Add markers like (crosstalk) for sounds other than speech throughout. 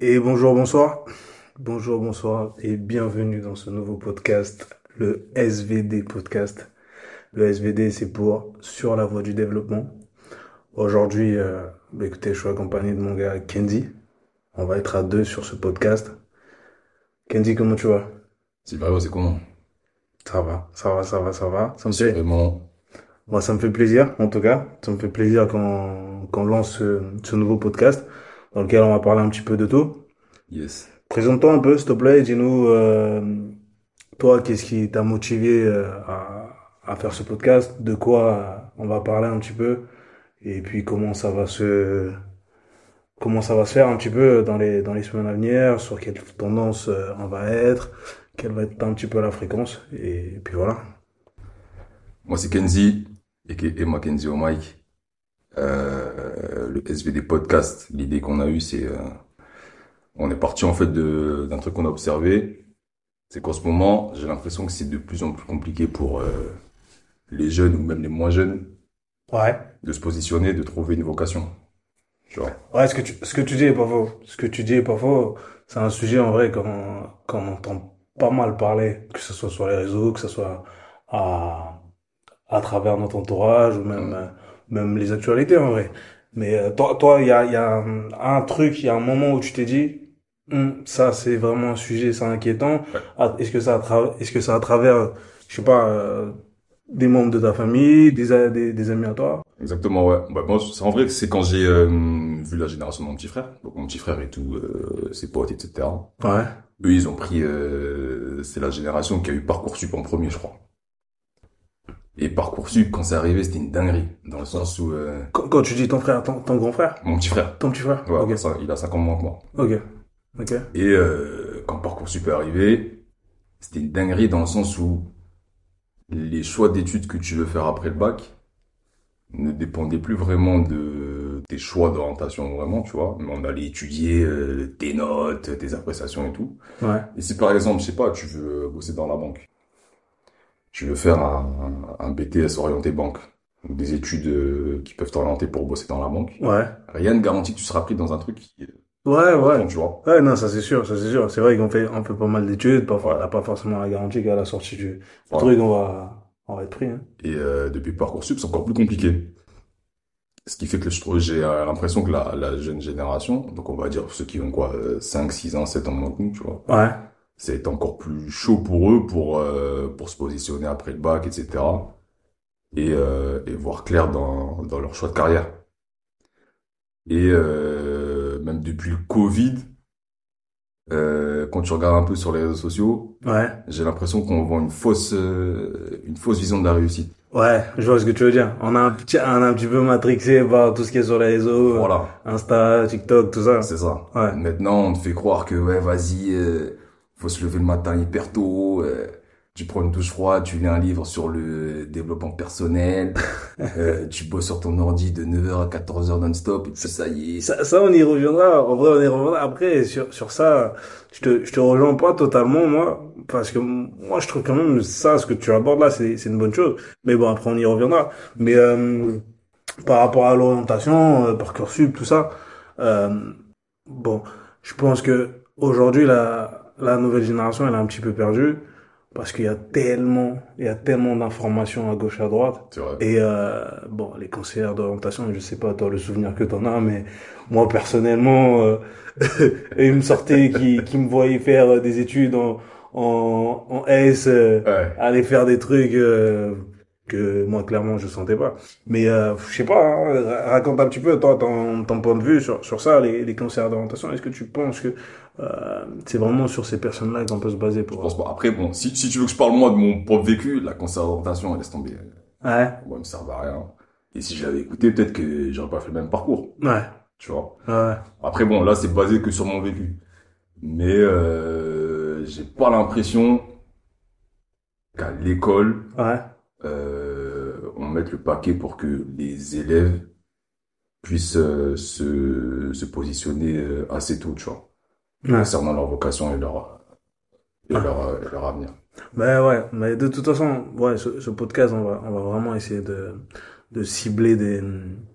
Et bonjour, bonsoir. Bonjour, bonsoir et bienvenue dans ce nouveau podcast, le SVD podcast. Le SVD, c'est pour Sur la voie du développement. Aujourd'hui, euh, bah, écoutez, je suis accompagné de mon gars Kenzie. On va être à deux sur ce podcast. Kenzie, comment tu vas? C'est vrai, c'est comment? Ça va, ça va, ça va, ça va. Ça me fait, vraiment. moi, ça me fait plaisir, en tout cas. Ça me fait plaisir qu'on qu'on lance ce, ce nouveau podcast dans lequel on va parler un petit peu de tout. Yes. Présente-toi un peu, s'il te plaît, et dis-nous, euh, toi, qu'est-ce qui t'a motivé euh, à, à faire ce podcast, de quoi euh, on va parler un petit peu, et puis comment ça va se, comment ça va se faire un petit peu dans les, dans les semaines à venir, sur quelle tendance euh, on va être, quelle va être un petit peu la fréquence, et puis voilà. Moi, c'est Kenzie, et moi Kenzie au mic. Euh, le SVD podcast, l'idée qu'on a eue, c'est... euh, on est parti en fait d'un truc qu'on a observé. C'est qu'en ce moment, j'ai l'impression que c'est de plus en plus compliqué pour euh, les jeunes ou même les moins jeunes Ouais. de se positionner, de trouver une vocation. Tu vois Ouais, ce que tu, ce que tu dis est pas faux. Ce que tu dis est pas faux. C'est un sujet, en vrai, qu'on, qu'on entend pas mal parler, que ce soit sur les réseaux, que ce soit à, à travers notre entourage, ou même, euh, même les actualités, en vrai. Mais, euh, toi, toi, il y a, y a un, un truc, il y a un moment où tu t'es dit, Hum, ça, c'est vraiment un sujet, c'est inquiétant. Ouais. Ah, Est-ce que ça, est-ce que ça à travers, je sais pas, euh, des membres de ta famille, des, des, des amis à toi? Exactement, ouais. Bah, moi, c'est en vrai que c'est quand j'ai euh, vu la génération de mon petit frère, donc mon petit frère et tout, euh, ses potes, etc. Ouais. Eux, ils ont pris, euh, c'est la génération qui a eu Parcoursup en premier, je crois. Et Parcoursup, quand c'est arrivé, c'était une dinguerie, dans le sens où euh, Quand, quand tu dis ton frère, ton, ton grand frère? mon petit frère, Ton petit frère? ouais, ça, il a 5 ans de moins que moi. Ok. Ok. Et euh, quand Parcoursup est arrivé, c'était une dinguerie dans le sens où les choix d'études que tu veux faire après le bac ne dépendaient plus vraiment de tes choix d'orientation vraiment, tu vois. Mais on allait étudier euh, tes notes, tes appréciations et tout. Ouais. Et si par exemple, je sais pas, tu veux bosser dans la banque, tu veux faire un, un BTS orienté banque, des études euh, qui peuvent t'orienter pour bosser dans la banque, Ouais. rien ne garantit que tu seras pris dans un truc qui est Ouais, ouais. tu vois. Ouais, non, ça c'est sûr, ça c'est sûr. C'est vrai qu'on fait, on fait pas mal d'études, Ouais. n'a pas forcément la garantie qu'à la sortie du, truc, on va, on va être pris, hein. Et euh, depuis Parcoursup, c'est encore plus compliqué. Ce qui fait que je trouve, j'ai euh, l'impression que la, la jeune génération, donc on va dire ceux qui ont quoi, euh, 5, 6 ans, 7 ans moins que nous, tu vois, Ouais. C'est encore plus chaud pour eux pour euh, pour se positionner après le bac, etc. Et, euh, et voir clair dans, dans leur choix de carrière. Et euh, même depuis le Covid, euh, quand tu regardes un peu sur les réseaux sociaux, Ouais. j'ai l'impression qu'on vend une fausse euh, une fausse vision de la réussite. Ouais, je vois ce que tu veux dire. On a un petit, on a un petit peu matrixé par tout ce qui est sur les réseaux, Voilà, Insta, TikTok, tout ça. c'est ça. Ouais. Maintenant, on te fait croire que ouais, vas-y, euh, faut se lever le matin hyper tôt. euh, tu prends une douche froide, tu lis un livre sur le développement personnel, (laughs) euh, tu bosses sur ton ordi de 9h à 14h non-stop, et puis ça y est. Ça, ça, on y reviendra. En vrai, on y reviendra. Après, sur, sur ça, je te, je te rejoins pas totalement, moi. Parce que moi, je trouve quand même ça, ce que tu abordes là, c'est, c'est une bonne chose. Mais bon, après, on y reviendra. Mais, euh, par rapport à l'orientation, euh, Parcoursup, tout ça, euh, bon, je pense que aujourd'hui, la, la nouvelle génération, elle est un petit peu perdue. Parce qu'il y a tellement, il y a tellement d'informations à gauche, à droite. Vrai. Et euh, bon, les conseillers d'orientation, je sais pas toi le souvenir que t'en as, mais moi personnellement, euh, (laughs) ils me sortaient qui, qui me voyaient faire des études en en, en S, euh, Ouais. aller faire des trucs euh, que moi clairement je sentais pas. Mais euh, je sais pas, hein, raconte un petit peu toi ton, ton point de vue sur sur ça, les, les conseillers d'orientation. Est-ce que tu penses que euh, c'est vraiment sur ces personnes-là qu'on peut se baser Je pour pense pas. Après, bon, si, si tu veux que je parle moi de mon propre vécu, la conservation, elle laisse tomber. Ouais, Moi, elle me sert à rien. Et si je l'avais écouté, peut-être que j'aurais pas fait le même parcours, ouais, tu vois. ouais, Après, bon, là, c'est basé que sur mon vécu. Mais euh, j'ai pas l'impression qu'à l'école, ouais, euh, on mette le paquet pour que les élèves puissent euh, se, se positionner assez tôt, tu vois, ouais. concernant leur vocation et leur, et Ah. leur, euh, et leur avenir. Ben ouais, mais de toute façon, ouais, ce, ce podcast, on va, on va vraiment essayer de, de cibler des,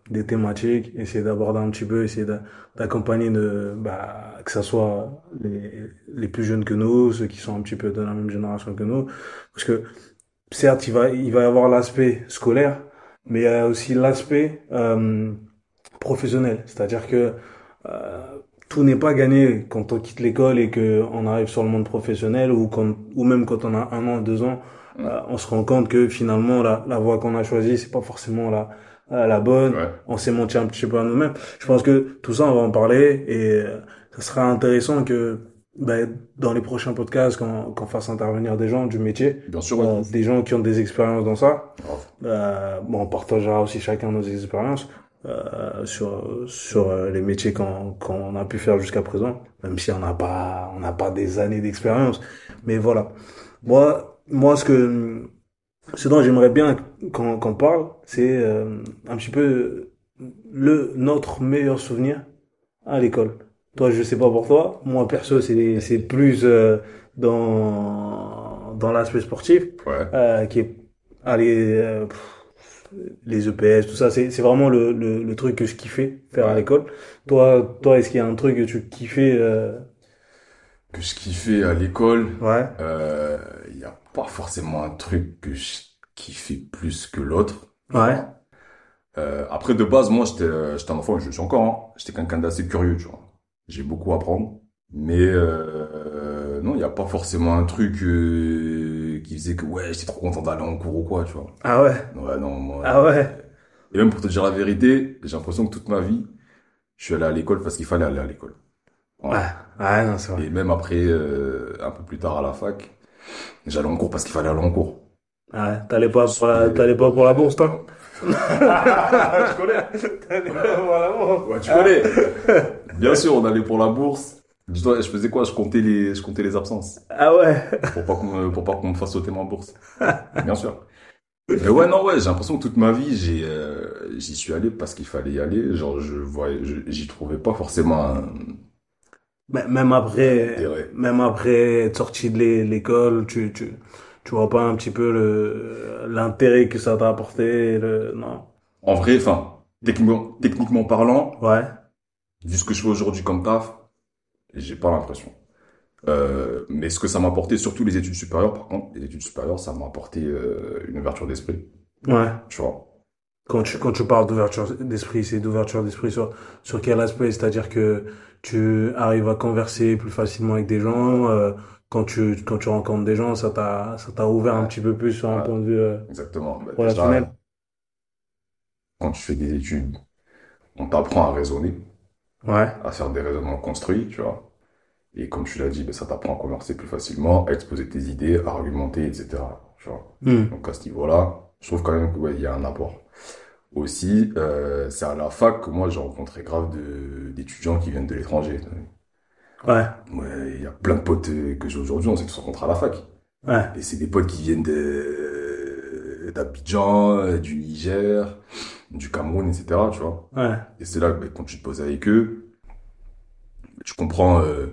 des thématiques, essayer d'aborder un petit peu, essayer d'a- d'accompagner de, bah, que ça soit les, les plus jeunes que nous, ceux qui sont un petit peu de la même génération que nous. Parce que, certes, il va, il va y avoir l'aspect scolaire, mais il y a aussi l'aspect, euh, professionnel. C'est-à-dire que, euh, tout n'est pas gagné quand on quitte l'école et que on arrive sur le monde professionnel ou quand, ou même quand on a un an, deux ans, euh, on se rend compte que finalement la, la voie qu'on a choisie c'est pas forcément la euh, la bonne. Ouais. On s'est menti un petit peu à nous-mêmes. Je pense que tout ça on va en parler et euh, ça sera intéressant que ben, dans les prochains podcasts qu'on qu'on fasse intervenir des gens du métier, Bien sûr, ouais. euh, des gens qui ont des expériences dans ça. Euh, bon, on partagera aussi chacun nos expériences euh, sur sur euh, les métiers qu'on qu'on a pu faire jusqu'à présent, même si on n'a pas on n'a pas des années d'expérience. Mais voilà. Moi moi ce que ce dont j'aimerais bien qu'on qu'on parle, c'est euh, un petit peu le notre meilleur souvenir à l'école. Toi, je sais pas pour toi. Moi, perso, c'est c'est plus euh, dans dans l'aspect sportif Ouais. euh, qui est allez euh, pff, les EPS tout ça c'est vraiment le, le le truc que je kiffais faire à l'école toi toi est-ce qu'il y a un truc que tu kiffais euh... Que je kiffais à l'école, ouais euh, il y a pas forcément un truc que je kiffais plus que l'autre. ouais Euh, après, de base, moi, j'étais, euh, j'étais un enfant, je suis encore, hein. J'étais quelqu'un d'assez curieux, tu vois. J'ai beaucoup à apprendre. Mais, euh, non, il n'y a pas forcément un truc, qui faisait que, ouais, j'étais trop content d'aller en cours ou quoi, tu vois. ah ouais? Ouais, non, moi. ah ouais? Et même pour te dire la vérité, j'ai l'impression que toute ma vie, je suis allé à l'école parce qu'il fallait aller à l'école. Voilà. ouais ouais non c'est vrai Et même après, euh, un peu plus tard à la fac, j'allais en cours parce qu'il fallait aller en cours. ouais t'allais pas pour la t'allais pas pour la bourse toi? (laughs) Je connais. t'allais pas pour la bourse Ouais, tu connais. Bien sûr, on allait pour la bourse. Dis-toi, je faisais quoi? Je comptais les, je comptais les absences. ah ouais? Pour pas qu'on, me- pour pas qu'on me fasse sauter ma bourse. (laughs) Bien sûr. Mais ouais, non, ouais, j'ai l'impression que toute ma vie, j'ai, euh, j'y suis allé parce qu'il fallait y aller. Genre, je voyais, j'y trouvais pas forcément un, Mais même après même après être sorti de l'é- l'école tu tu tu vois pas un petit peu le l'intérêt que ça t'a apporté le non en vrai, enfin, techniquement, techniquement parlant, ouais vu ce que je fais aujourd'hui comme taf, j'ai pas l'impression. Euh, mais ce que ça m'a apporté, surtout les études supérieures, par contre, les études supérieures, ça m'a apporté euh, une ouverture d'esprit, ouais tu vois. Quand tu, quand tu parles d'ouverture d'esprit, c'est d'ouverture d'esprit sur, sur quel aspect? C'est-à-dire que tu arrives à converser plus facilement avec des gens, euh, quand tu, quand tu rencontres des gens, ça t'a, ça t'a ouvert un petit peu plus sur un Ouais. point de vue, Exactement. Bah, relationnel. déjà, quand tu fais des études, on t'apprend à raisonner, Ouais. à faire des raisonnements construits, tu vois. Et comme tu l'as dit, bah, ça t'apprend à converser plus facilement, à exposer tes idées, à argumenter, etc. Tu vois. Hmm. Donc à ce niveau-là, je trouve quand même qu'il ouais, y a un apport. Aussi, euh, c'est à la fac que moi j'ai rencontré grave de d'étudiants qui viennent de l'étranger. Ouais. Ouais, il y a plein de potes euh, que j'ai aujourd'hui, on s'est tous rencontrés à la fac. Ouais. Et c'est des potes qui viennent de d'Abidjan, euh, du Niger, du Cameroun, etc. Tu vois. Ouais. Et c'est là que bah, quand tu te poses avec eux, tu comprends, euh,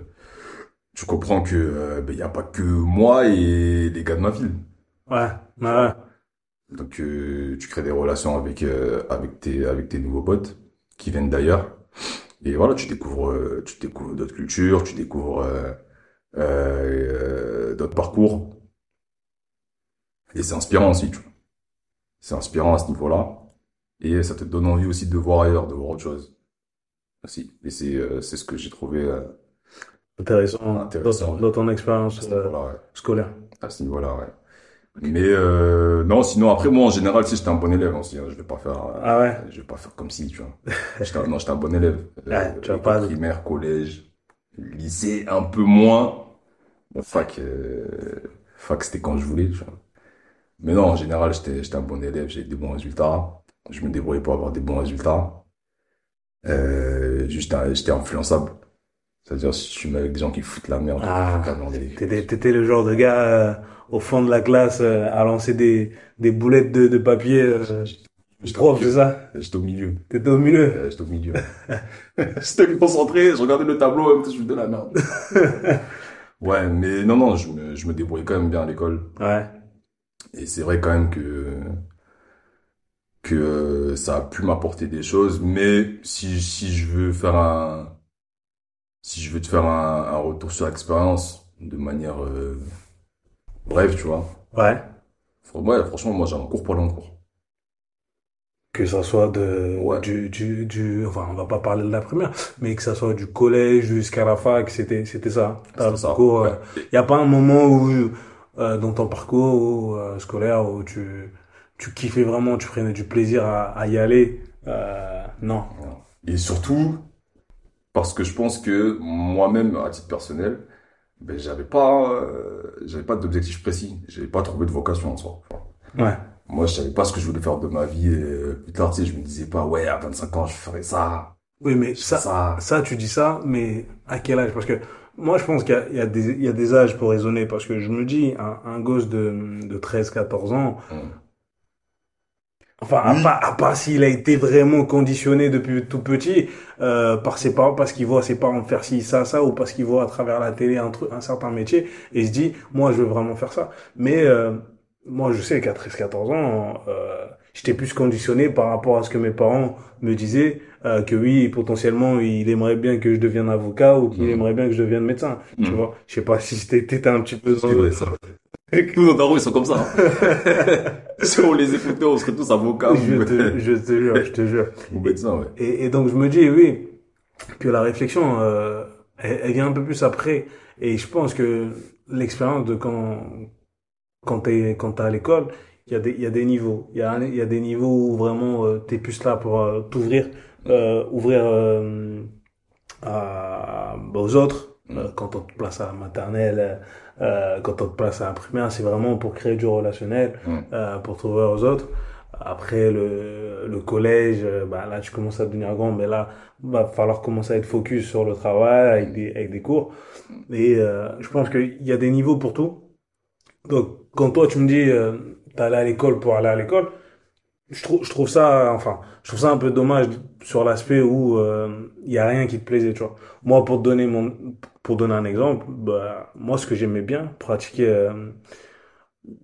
tu comprends que euh, bah, il y a pas que moi et les gars de ma ville. Ouais. Ouais. Donc euh, tu crées des relations avec euh, avec tes avec tes nouveaux potes qui viennent d'ailleurs. Et voilà, tu découvres euh, tu découvres d'autres cultures, tu découvres euh, euh, euh, d'autres parcours. Et c'est inspirant aussi, tu vois. C'est inspirant à ce niveau-là. Et ça te donne envie aussi de voir ailleurs, de voir autre chose. Aussi. Et c'est euh, c'est ce que j'ai trouvé euh, Intéressant. Intéressant. Dans, ton expérience ce euh, ouais. scolaire. À ce niveau-là, ouais. Mais non, sinon après moi en général, si j'étais un bon élève aussi, hein, je vais pas faire, Ah ouais? je vais pas faire comme si, tu vois. Non, j'étais un bon élève. Ouais, (laughs) tu école pas- primaire, collège, lycée, un peu moins. Fac, fac c'était quand je voulais, tu vois. Mais non, en général, j'étais, un bon élève, j'ai des bons résultats. Je me débrouillais pour avoir des bons résultats. Euh, juste, j'étais influençable. C'est-à-dire, si tu mets avec des gens qui foutent la merde, Ah, T'étais, le genre de gars euh, au fond de la classe euh, à lancer des, des boulettes de, de papier. Euh, J'étais prof, au c'est milieu. ça? J'étais au milieu. T'étais au milieu? J'étais au milieu. (laughs) (laughs) J'étais concentré, je regardais le tableau, je me de la merde. (laughs) ouais, mais non, non, je me, je me débrouillais quand même bien à l'école. Ouais. Et c'est vrai quand même que, que euh, ça a pu m'apporter des choses, mais si, si je veux faire un, si je veux te faire un, un retour sur l'expérience de manière euh, brève, tu vois. Ouais. Ouais, franchement, moi, j'ai un cours pour l'encours. Que ça soit de, Ouais. du, du, du, enfin, on va pas parler de la première, mais que ça soit du collège jusqu'à la fac, c'était, c'était ça. Ça. parcours, Ouais. euh, y a pas un moment où, euh, dans ton parcours euh, scolaire où tu, tu kiffais vraiment, tu prenais du plaisir à, à y aller. Euh, non. Et surtout, parce que je pense que moi-même, à titre personnel, ben, j'avais pas, euh, j'avais pas d'objectif précis. J'avais pas trouvé de vocation en soi. Ouais. moi, je savais pas ce que je voulais faire de ma vie. Et euh, plus tard, tu sais, je me disais pas, ouais, à 25 ans, je ferais ça, Oui, mais ça, ça. ça, tu dis ça, mais à quel âge? Parce que moi, je pense qu'il y y y a des âges pour raisonner, parce que je me dis, un, un gosse de, de 13, 14 ans, Hum. Enfin, à Oui. part, à s'il a été vraiment conditionné depuis tout petit euh, par ses parents, parce qu'il voit ses parents faire ci, ça, ça, ou parce qu'il voit à travers la télé un, truc, un certain métier, et il se dit, moi, je veux vraiment faire ça. Mais euh, moi, je sais qu'à 13-14 ans, euh, j'étais plus conditionné par rapport à ce que mes parents me disaient, euh, que oui, potentiellement, il aimerait bien que je devienne avocat ou qu'il Mhm. aimerait bien que je devienne médecin. Tu Mhm. vois, je sais pas si t'étais un petit peu dans C'est vrai, ça. Nous, nos darons, ils sont comme ça. hein. (laughs) si on les écoutait, on serait tous avocats je te, je te jure, je te jure. ou médecins, ouais. Et, et donc je me dis, oui, que la réflexion, euh, elle, elle vient un peu plus après. Et je pense que l'expérience de quand, quand t'es, quand t'es à l'école, il y a des, il y a des niveaux. Il y a, il y a des niveaux où vraiment euh, t'es plus là pour euh, t'ouvrir, euh, ouvrir euh, à, bah, aux autres. Euh, quand on te place à la maternelle, euh, quand on te place à la primaire, c'est vraiment pour créer du relationnel, Mm. euh, pour t'ouvrir aux autres. Après le, le collège, bah là tu commences à devenir grand, mais là va falloir commencer à être focus sur le travail avec des avec des cours. Et euh, je pense qu'il y a des niveaux pour tout. Donc quand toi tu me dis euh, t'allais à l'école pour aller à l'école, je trouve je trouve ça enfin je trouve ça un peu dommage sur l'aspect où euh, il y a rien qui te plaisait, tu vois. Moi pour donner mon pour donner un exemple, bah moi ce que j'aimais bien pratiquer euh,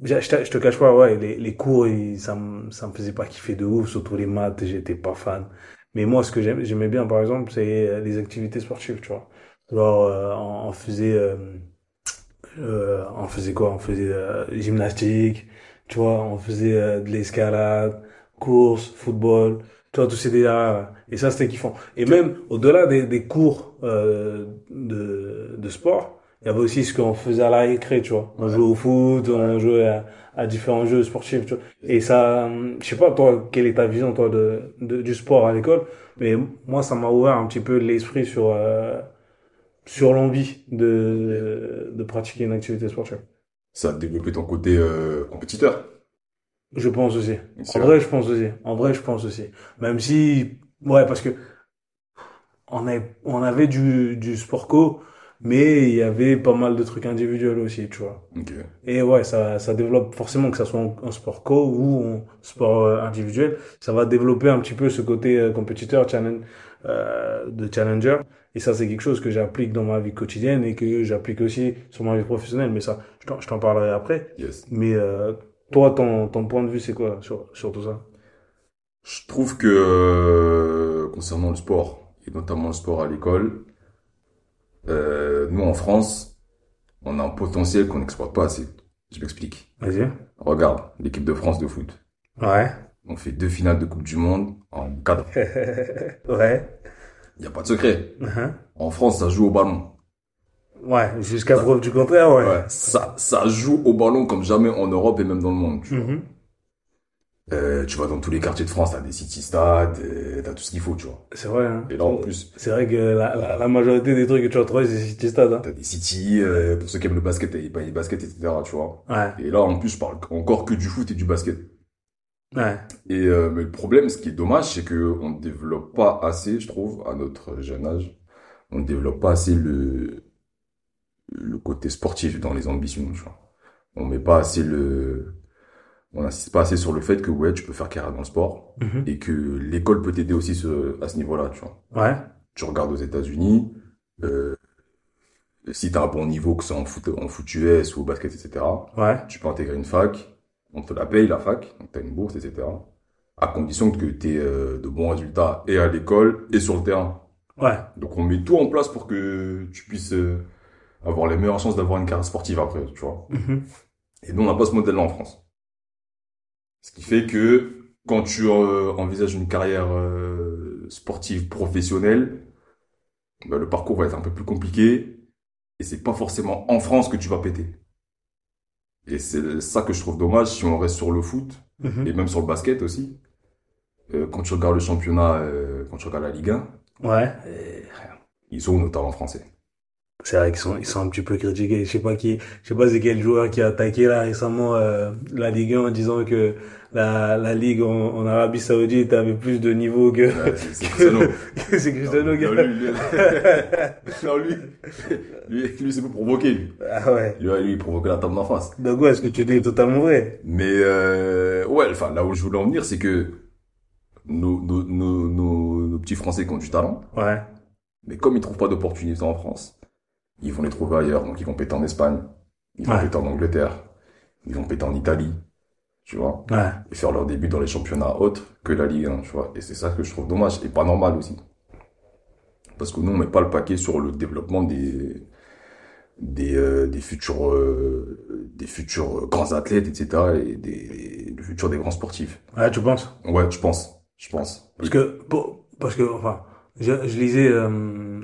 je, te- je te cache pas, ouais, les, les cours, ils- ça me, ça me faisait pas kiffer de ouf, surtout les maths, j'étais pas fan. Mais moi, ce que j'aimais bien, par exemple, c'est euh, les activités sportives, tu vois. Genre, euh, on, on faisait, euh, euh, on faisait quoi? On faisait euh, gymnastique, tu vois, on faisait euh, de l'escalade, course, football, tu vois, tous ces délires Et ça, c'était kiffant. Et même, au-delà des, des cours euh, de, de sport, il y avait aussi ce qu'on faisait à la récré, tu vois. On jouait au foot, on jouait à, à différents jeux sportifs, tu vois. Et ça, hum, je sais pas, toi, quelle est ta vision, toi, de, de- du sport à l'école? Mais moi, ça m'a ouvert un petit peu l'esprit sur, euh, sur l'envie de, de pratiquer une activité sportive. Ça a développé ton côté euh, compétiteur. Je pense aussi. En vrai, je pense aussi. En vrai, je pense aussi. Même si, ouais, parce que on avait, on avait du, du sport co, mais il y avait pas mal de trucs individuels aussi, tu vois. Ok. Et ouais, ça, ça développe forcément que ça soit en, en sport co ou en sport euh, individuel, ça va développer un petit peu ce côté euh, compétiteur, challenge, euh, de challenger. Et ça, c'est quelque chose que j'applique dans ma vie quotidienne et que j'applique aussi sur ma vie professionnelle. Mais ça, je t'en, parlerai après. Yes. Mais euh, toi, ton, ton point de vue, c'est quoi sur, sur tout ça? Je trouve que euh, concernant le sport, et notamment le sport à l'école, euh, nous en France, on a un potentiel qu'on n'exploite pas assez. Je m'explique. Vas-y. Regarde, l'équipe de France de foot. Ouais. On fait deux finales de Coupe du Monde en quatre. (laughs) ouais. Il n'y a pas de secret. Uh-huh. En France, ça joue au ballon. Ouais. Jusqu'à preuve du contraire, ouais. Ouais, ça, ça joue au ballon comme jamais en Europe et même dans le monde. Tu, vois. Mhm. Euh, tu vas dans tous les quartiers de France, t'as des city stades, euh, t'as tout ce qu'il faut, tu vois. C'est vrai, hein. Et là, en plus, C'est vrai que la, la, la majorité des trucs que tu vas trouver, c'est City Stade, hein. t'as des city, euh, pour ceux qui aiment le basket, t'as des paniers basket, etc., tu vois. Ouais. Et là, en plus, je parle encore que du foot et du basket. Ouais. Et euh, mais le problème, ce qui est dommage, c'est que on ne développe pas assez, je trouve, à notre jeune âge, on ne développe pas assez le le côté sportif dans les ambitions. Tu vois. On met pas assez le, on n'insiste pas assez sur le fait que ouais, tu peux faire carrière dans le sport Mhm. et que l'école peut t'aider aussi ce- à ce niveau-là. Tu vois. Ouais. Tu regardes aux États-Unis, euh, si t'as un bon niveau, que c'est en foot, en foot US ou au basket, etc. Ouais. Tu peux intégrer une fac, on te la paye la fac, donc t'as une bourse, etc. à condition que tu aies de bons résultats et à l'école et sur le terrain. Ouais. Donc on met tout en place pour que tu puisses euh, avoir les meilleures chances d'avoir une carrière sportive après, tu vois. Mhm. Et nous, on n'a pas ce modèle-là en France. Ce qui fait que quand tu euh, envisages une carrière euh, sportive professionnelle, bah, le parcours va être un peu plus compliqué et c'est pas forcément en France que tu vas péter. Et c'est ça que je trouve dommage si on reste sur le foot Mhm. et même sur le basket aussi. Euh, quand tu regardes le championnat, euh, quand tu regardes la Ligue 1, Ouais. ils ont nos talents français. C'est vrai qu'ils sont, ils sont un petit peu critiqués. Je sais pas qui, je sais pas c'est quel joueur qui a attaqué là récemment euh, la Ligue 1 en disant que la, la Ligue en, en Arabie Saoudite avait plus de niveau que, c'est (laughs) Cristiano. c'est Cristiano Non, qui a- lui, lui, non, lui, lui, lui, c'est pour provoquer, lui. Ah ouais. Lui, lui, il provoque la table d'en face. Donc ouais, ce que tu dis est totalement vrai. Mais, euh, ouais, enfin, là où je voulais en venir, c'est que nos, nos, nos, nos, nos petits Français qui ont du talent, Ouais. mais comme ils trouvent pas d'opportunités en France, ils vont les trouver ailleurs. Donc, ils vont péter en Espagne, ils vont Ouais. péter en Angleterre, ils vont péter en Italie, tu vois, Ouais. et faire leur début dans les championnats autres que la Ligue 1, tu vois. Et c'est ça que je trouve dommage et pas normal aussi. Parce que nous, on met pas le paquet sur le développement des, des, euh, des futurs, euh, des futurs grands athlètes, etc. et des, le futur des grands sportifs. Ouais, tu penses? Ouais, je pense. Je pense. Parce que, pour- parce que, enfin, je, je lisais euh,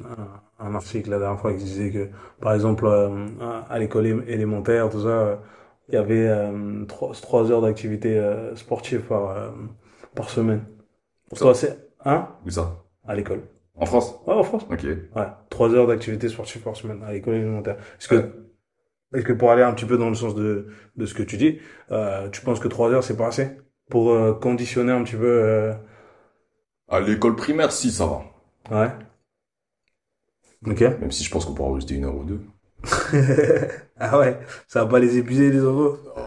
un, article la dernière fois qui disait que, par exemple, euh, à l'école élémentaire, tout ça, euh, il y avait euh, trois, trois heures d'activité euh, sportive par, par semaine. Pour toi, c'est, hein? Où ça? À l'école. En France? Ouais, en France. Ok. Ouais. Trois heures d'activité sportive par semaine à l'école élémentaire. Est-ce que, est-ce que pour aller un petit peu dans le sens de, de ce que tu dis, tu penses que trois heures, c'est pas assez? Pour conditionner un petit peu, euh, À l'école primaire, si, ça va. ouais. Ok. Même si je pense qu'on pourra rajouter une heure ou deux. (laughs) ah ouais, ça va pas les épuiser les enfants. Oh,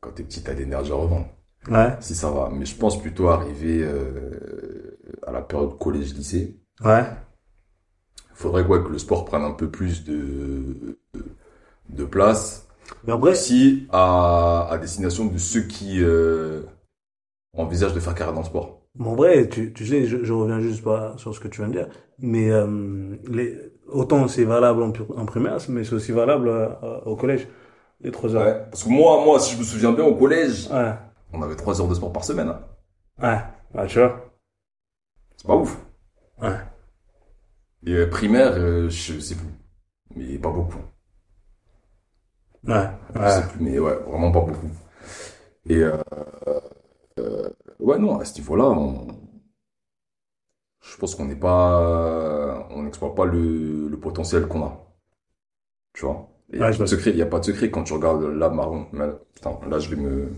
Quand t'es petit, t'as d'énergie à revendre. Ouais, Si, ça va. Mais je pense plutôt arriver euh, à la période collège-lycée. ouais, Faudrait quoi que le sport prenne un peu plus de, de, de place. mais après, Aussi à, à destination de ceux qui euh, envisagent de faire carrière dans le sport. en vrai, tu, tu sais, je, je reviens juste pas sur ce que tu viens de dire, mais euh, les, autant c'est valable en, en primaire, mais c'est aussi valable euh, au collège, les trois heures. Ouais. Parce que moi, moi, si je me souviens bien, au collège, Ouais, on avait trois heures de sport par semaine. hein. ouais, ouais, tu vois. C'est pas ouf. Ouais, Et euh, primaire, euh, je sais plus. Mais pas beaucoup. ouais, Je sais plus, mais ouais, vraiment pas beaucoup. Et euh, euh, ouais, non, à ce niveau-là, on... je pense qu'on n'est pas, on n'exploite pas le, le potentiel qu'on a. Tu vois? Il y a pas de secret, il y a pas de secret quand tu regardes là, marron. mais- Putain, là, je vais me,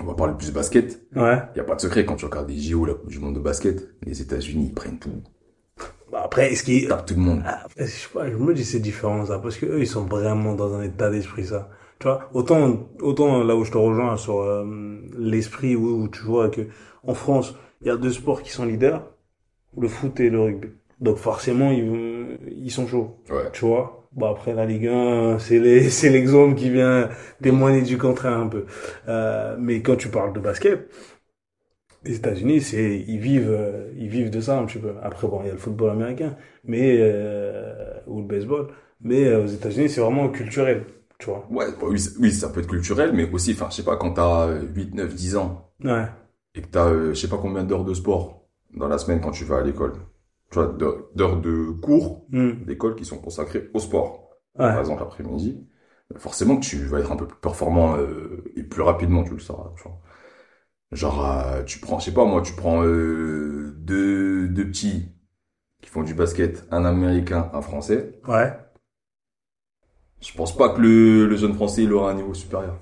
on va parler plus basket. Ouais. Il y a pas de secret quand tu regardes les JO, la Coupe du Monde de basket. Les États-Unis, ils prennent tout. Bah après, est-ce qu'ils, Ils tapent tout le monde. Ah, Après, je sais pas, je me dis c'est différent ça, parce que eux ils sont vraiment dans un état d'esprit ça. Tu vois, autant autant là où je te rejoins sur euh, l'esprit où, où tu vois que en France il y a deux sports qui sont leaders, le foot et le rugby. Donc forcément ils ils sont chauds, Ouais. tu vois? Bon après la Ligue 1 c'est les (laughs) c'est l'exemple qui vient témoigner du contraire un peu. Euh, mais quand tu parles de basket, les États-Unis, c'est ils vivent euh, ils vivent de ça un petit peu. Après bon, il y a le football américain, mais euh, ou le baseball, mais euh, aux États-Unis, c'est vraiment culturel, tu vois. Ouais, bah oui, oui, ça peut être culturel, mais aussi, enfin, je sais pas, quand t'as euh, 8, 9, 10 ans, Ouais. et que t'as, euh, je sais pas combien d'heures de sport dans la semaine quand tu vas à l'école. Tu vois, d'heures de cours Hmm. d'école qui sont consacrées au sport. Ouais. Par exemple, l'après-midi. Forcément que tu vas être un peu plus performant euh, et plus rapidement, tu le sauras. Tu vois. Genre, euh, tu prends, je sais pas moi, tu prends euh, deux, deux petits qui font du basket, un américain, un français. Ouais. Je pense pas que le, le jeune français il aura un niveau supérieur.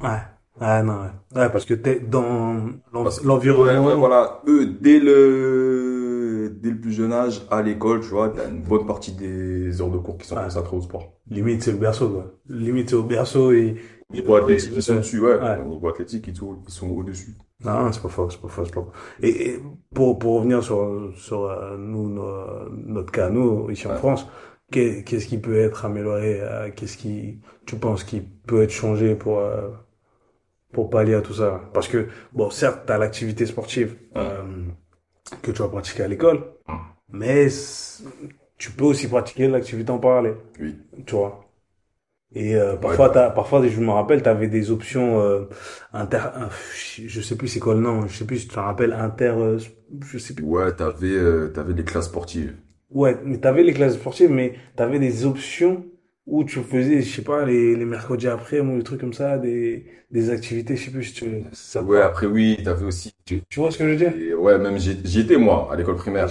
Ouais. Ouais, non, ouais. Ouais, parce que t'es dans l'environnement. Ouais, ouais, voilà. Eux, dès le, dès le plus jeune âge, à l'école, tu vois, t'as une bonne partie des heures de cours qui sont consacrées au sport. Limite, c'est le berceau, quoi. Limite, c'est au berceau et... Niveau athlétique, ils sont dessus, ouais. Ouais. Au Niveau athlétique, ils sont, ils sont au-dessus. Non, c'est pas faux, c'est pas faux, c'est pas faux. Et, et pour, pour revenir sur, sur euh, nous, no- notre cas, nous, ici en. France, qu'est- qu'est-ce qui peut être amélioré, euh, qu'est-ce qui, tu penses qui peut être changé pour, euh, pour pallier à tout ça. Parce que, bon, certes, t'as l'activité sportive euh, que tu vas pratiquer à l'école, mais tu peux aussi pratiquer l'activité en parallèle, Oui. tu vois. Et euh, parfois, Ouais. t'as, parfois, je me rappelle, t'avais des options euh, inter, euh, je sais plus c'est quoi le nom, je sais plus si tu te rappelles inter, euh, je sais plus. Ouais, t'avais, euh, t'avais des classes sportives. Ouais, mais t'avais les classes sportives, mais t'avais des options où tu faisais, je sais pas, les, les mercredis après, ou des trucs comme ça, des, des activités, je sais plus si tu, ça Ouais, après oui, t'avais aussi. tu- Tu vois ce que je veux dire? et ouais, même j'y étais moi à l'école primaire.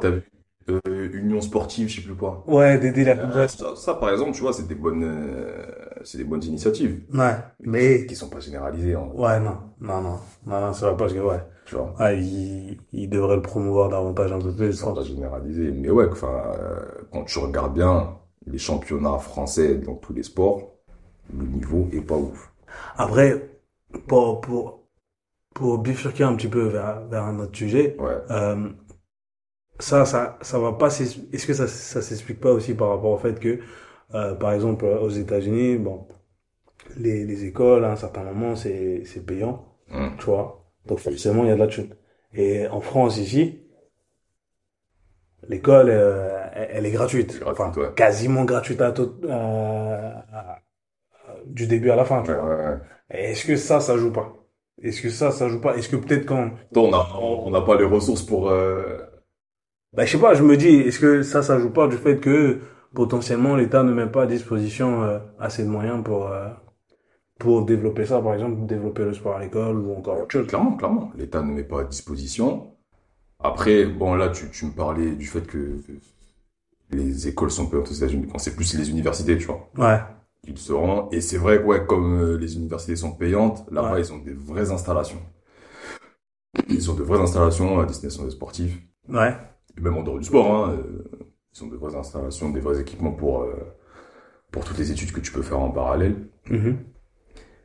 T'avais, euh, union sportive, je sais plus quoi. Ouais, délires comme Euh, ça. ça, par exemple, tu vois, c'est des bonnes, euh, c'est des bonnes initiatives Ouais, mais, qui sont pas généralisées, hein, ouais, non, non, non, non, non, ça va pas, parce que, ouais, tu vois. ah, il, il devrait le promouvoir davantage un peu plus, Ils sont pas généralisées, mais ouais, enfin, euh, quand tu regardes bien les championnats français dans tous les sports, le niveau est pas ouf. Après, pour, pour, pour bifurquer un petit peu vers, vers un autre sujet, Ouais, Euh, ça, ça, ça va pas. Est-ce que ça, ça s'explique pas aussi par rapport au fait que, euh, par exemple, aux États-Unis, bon, les, les écoles, à un certain moment, c'est, c'est payant, Hum. tu vois. Donc forcément, il y a de la thune. Et en France ici, l'école, euh, elle, est gratuite. Enfin, ouais. quasiment gratuite à tout, euh, du début à la fin, tu Ouais, vois. ouais, Est-ce que ça, ça joue pas? Est-ce que ça, ça joue pas? Est-ce que peut-être quand Toi, on a, on n'a pas les ressources pour, euh, Bah, je sais pas, je me dis, est-ce que ça, ça joue pas du fait que potentiellement l'État ne met pas à disposition euh, assez de moyens pour euh, pour développer ça, par exemple, développer le sport à l'école ou encore autre chose? Clairement, clairement. L'État ne met pas à disposition. Après, bon, là, tu, tu me parlais du fait que les écoles sont payantes aux États-Unis. C'est plus les universités, tu vois, Ouais, qu'ils seront. Et c'est vrai que, ouais, comme euh, les universités sont payantes, là-bas, Ouais. ils ont des vraies installations. Ils ont de vraies installations à destination des sportifs. ouais, Et même en dehors du sport, hein. euh, Ils ont de vraies installations, des vrais équipements pour, euh, pour toutes les études que tu peux faire en parallèle. mhm.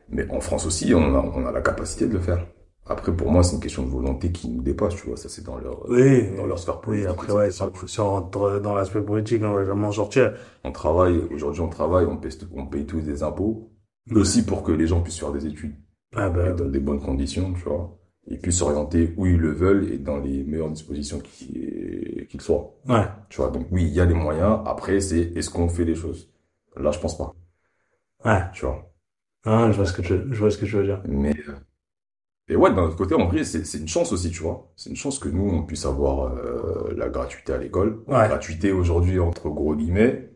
Mais en France aussi, on a, on a la capacité de le faire. Après, pour moi, c'est une question de volonté qui nous dépasse, tu vois. Ça, c'est dans leur, oui, dans leur sphère oui. politique. Après, ouais, si on- dans l'aspect politique, on va jamais en sortir. On travaille, aujourd'hui, on travaille, on paye, on paye tous des impôts. Aussi pour que les gens puissent faire des études Ah ben, dans des bonnes conditions, tu vois. Ils puissent s'orienter où ils le veulent et dans les meilleures dispositions qui- qu'ils soient. ouais, Tu vois. Donc, oui, il y a les moyens. Après, c'est est-ce qu'on fait les choses? Là, je pense pas. ouais. Tu vois. Ah, je vois ce que tu, je vois ce que tu veux dire. Mais, euh, et ouais, d'un autre côté, en vrai, c'est, c'est une chance aussi, tu vois. C'est une chance que nous, on puisse avoir euh, la gratuité à l'école. Ouais. Gratuité aujourd'hui, entre gros guillemets.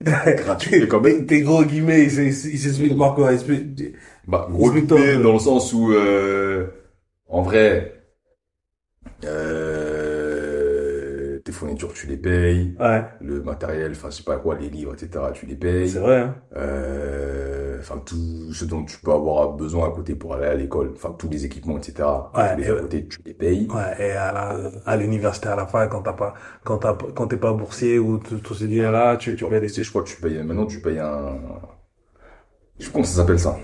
(laughs) Gratuité quand même. Tes, gros guillemets, ils s'ex- ils s'expliquent quoi? Explique- Bah, gros guillemets dans le sens où, euh, en vrai, euh, tes fournitures, tu les payes. Ouais, Le matériel, enfin, je sais pas quoi, les livres, etc., tu les payes. c'est vrai, hein. Euh, enfin, tout ce dont tu peux avoir besoin à côté pour aller à l'école. Enfin, tous les équipements, etc. Ouais, tous les et à côté, tu les payes. Ouais, et à l'université, à la fac, quand t'as pas, quand t'as, quand t'es pas boursier ou tout, ce là tu, tu Tu payes des, je crois que tu payes, maintenant tu payes un, je sais pas comment ça s'appelle ça.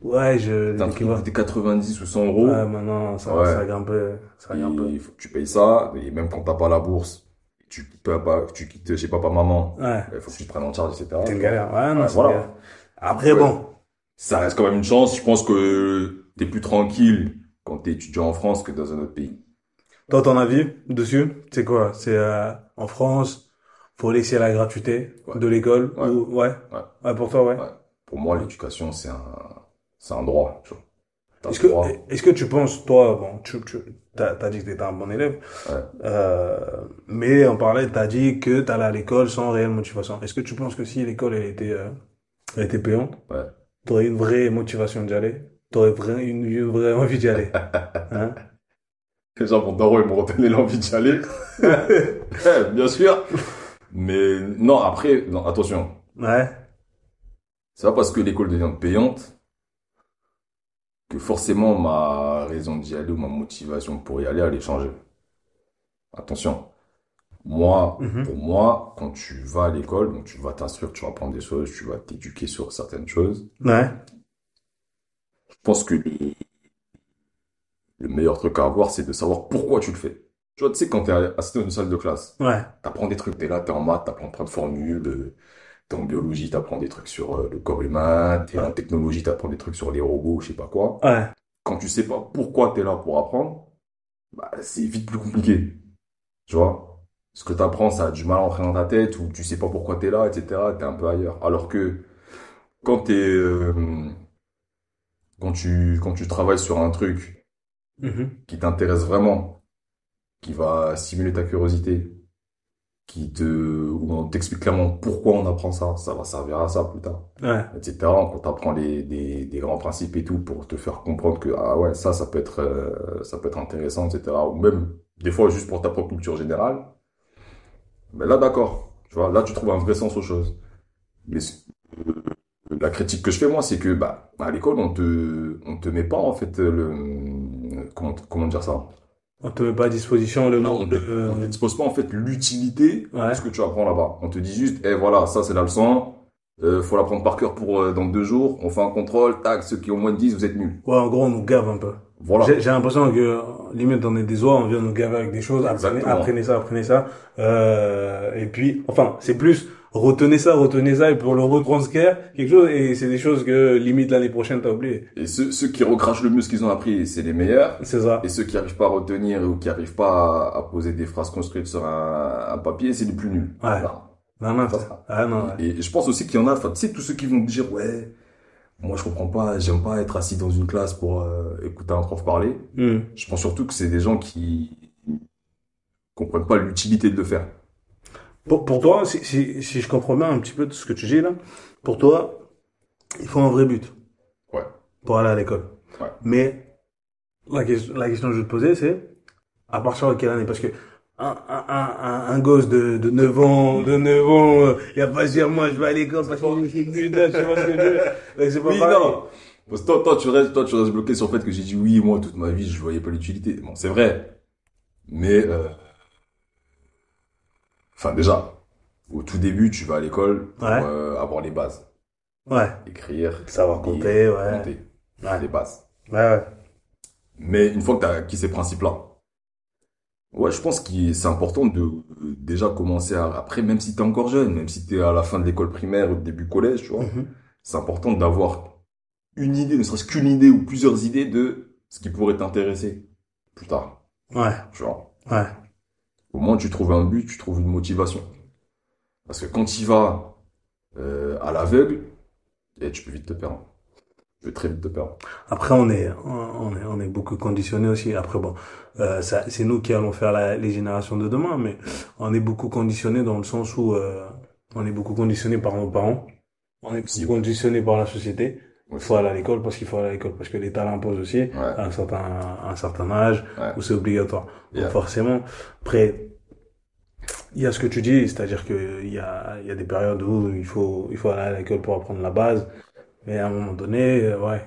ouais, je, C'est un truc qui l'équivalent. coûtait 90 ou 100 euros. Ouais, maintenant, ça, Ouais. ça grimpe, ça grimpe. il faut que tu payes ça. Et même quand t'as pas la bourse, tu peux pas, tu quittes chez papa, maman. Ouais, Il faut que tu te prennes en charge, etc. c'est une galère. Ouais, non, Ouais, c'est voilà. une galère. Après, Ouais. bon, Ça reste quand même une chance. Je pense que t'es plus tranquille quand t'es étudiant en France que dans un autre pays. toi, ton avis dessus, c'est quoi? C'est, euh, en France, faut laisser la gratuité Ouais. de l'école Ouais. ou, ouais? Ouais. Pour toi, ouais. Pour moi, l'éducation, c'est un, c'est un droit. tu vois. T'as Est-ce que, est-ce que tu penses, toi, bon, tu, tu, t'as, t'as dit que t'étais un bon élève, Ouais. euh, mais en parallèle, t'as dit que t'allais à l'école sans réelle motivation. Est-ce que tu penses que si l'école, elle était, euh, elle était payante, Ouais. t'aurais une vraie motivation d'y aller? T'aurais vrai, une, une vraie envie d'y aller? (laughs) Hein? Déjà, mon daron, il me redonnait l'envie d'y aller. Ouais, (laughs) bien sûr. Mais non, après, non, attention. Ouais. C'est pas parce que l'école devient payante que forcément ma raison d'y aller ou ma motivation pour y aller allait changer. Attention. Moi, Mhm. pour moi, quand tu vas à l'école, donc tu vas t'instruire, tu vas apprendre des choses, tu vas t'éduquer sur certaines choses. Ouais. Je pense que le, le meilleur truc à avoir, c'est de savoir pourquoi tu le fais. Tu vois, tu sais, quand t'es assis dans une salle de classe, Ouais. T'apprends des trucs, t'es là, t'es en maths, t'apprends plein de formules, T'es en biologie, t'apprends des trucs sur euh, le corps humain. T'es en technologie, t'apprends des trucs sur les robots, je sais pas quoi. Ouais. Quand tu sais pas pourquoi t'es là pour apprendre, bah, c'est vite plus compliqué. Tu vois? Ce que t'apprends, ça a du mal à entrer dans ta tête, ou tu sais pas pourquoi t'es là, etc. T'es un peu ailleurs. Alors que, quand t'es, euh, quand tu, quand tu travailles sur un truc Mhm. qui t'intéresse vraiment, qui va stimuler ta curiosité, qui te, où on t'explique clairement pourquoi on apprend ça, ça va servir à ça plus tard, Ouais. etc. On t'apprend les, des, des grands principes et tout pour te faire comprendre que, ah ouais, ça, ça peut être, euh, ça peut être intéressant, etc. Ou même, des fois, juste pour ta propre culture générale. Mais là, d'accord. Tu vois, là, tu trouves un vrai sens aux choses. Mais euh, la critique que je fais, moi, c'est que, bah, à l'école, on te, on te met pas, en fait, le, comment, comment dire ça? On te met pas à disposition le Non, on de... on ne dispose pas en fait l'utilité Ouais. de ce que tu apprends là-bas. On te dit juste, eh voilà, ça c'est la leçon, euh, faut l'apprendre par cœur pour euh, dans deux jours, on fait un contrôle, tac, ceux qui ont moins de 10, vous êtes nuls. Ouais, en gros, on nous gave un peu. Voilà. J'ai j'ai l'impression que, limite, on est des oies, on vient nous gaver avec des choses, apprenez, apprenez ça, apprenez ça. Euh, et puis, enfin, c'est plus, retenez ça, retenez ça, et pour le retranscrire, quelque chose, et c'est des choses que, limite, l'année prochaine, t'as oublié. Et ceux, ceux qui recrachent le mieux ce qu'ils ont appris, c'est les meilleurs. C'est ça. Et ceux qui arrivent pas à retenir ou qui arrivent pas à, à poser des phrases construites sur un, un papier, c'est les plus nuls. Ouais. Voilà. Non, non, Ça, ah, non, ouais. Et je pense aussi qu'il y en a, enfin, tu sais, tous ceux qui vont dire, ouais, moi je comprends pas, j'aime pas être assis dans une classe pour euh, écouter un prof parler. Hmm. Je pense surtout que c'est des gens qui comprennent pas l'utilité de le faire. Pour, pour toi, si, si, si je comprends bien un petit peu de ce que tu dis là, pour toi, il faut un vrai but. Ouais. Pour aller à l'école. Ouais. Mais, la question, la question que je vais te poser, c'est, à partir de quelle année? Parce que, un, un, un, un, gosse de, de 9 ans, de 9 ans, euh, il a pas dire, moi, je vais à l'école parce que je suis je sais pas ce que je veux. (laughs) C'est pas Oui, pareil. non. Parce que toi, toi, tu restes, toi, tu restes bloqué sur le fait que j'ai dit oui, moi, toute ma vie, je voyais pas l'utilité. Bon, c'est vrai. Mais, euh, enfin, déjà, au tout début, tu vas à l'école pour Ouais. euh, avoir les bases. Ouais. Écrire, Savoir lire, compter, ouais. compter. Ouais. Les bases. Ouais, ouais. Mais une fois que tu as acquis ces principes-là, ouais, je pense que c'est important de euh, déjà commencer à, après, même si tu es encore jeune, même si tu es à la fin de l'école primaire ou début collège, tu vois, Mhm. c'est important d'avoir une idée, ne serait-ce qu'une idée ou plusieurs idées de ce qui pourrait t'intéresser plus tard, Ouais. tu vois. Ouais. Au moins, tu trouves un but, tu trouves une motivation. Parce que quand tu vas euh, à l'aveugle, eh, tu peux vite te perdre. Tu peux très vite te perdre. Après, on est, on est, on est beaucoup conditionné aussi. Après, bon, euh, c'est nous qui allons faire la- les générations de demain, mais on est beaucoup conditionné dans le sens où euh, on est beaucoup conditionné par nos parents, on est conditionné par la société. Il faut aller à l'école parce qu'il faut aller à l'école parce que l'État l'impose aussi Ouais. à un certain, à un certain âge Ouais. où c'est obligatoire. Donc Yeah. forcément, après, il y a ce que tu dis, c'est-à-dire que il y a, il y a des périodes où il faut, il faut aller à l'école pour apprendre la base, mais à un moment donné, euh, ouais,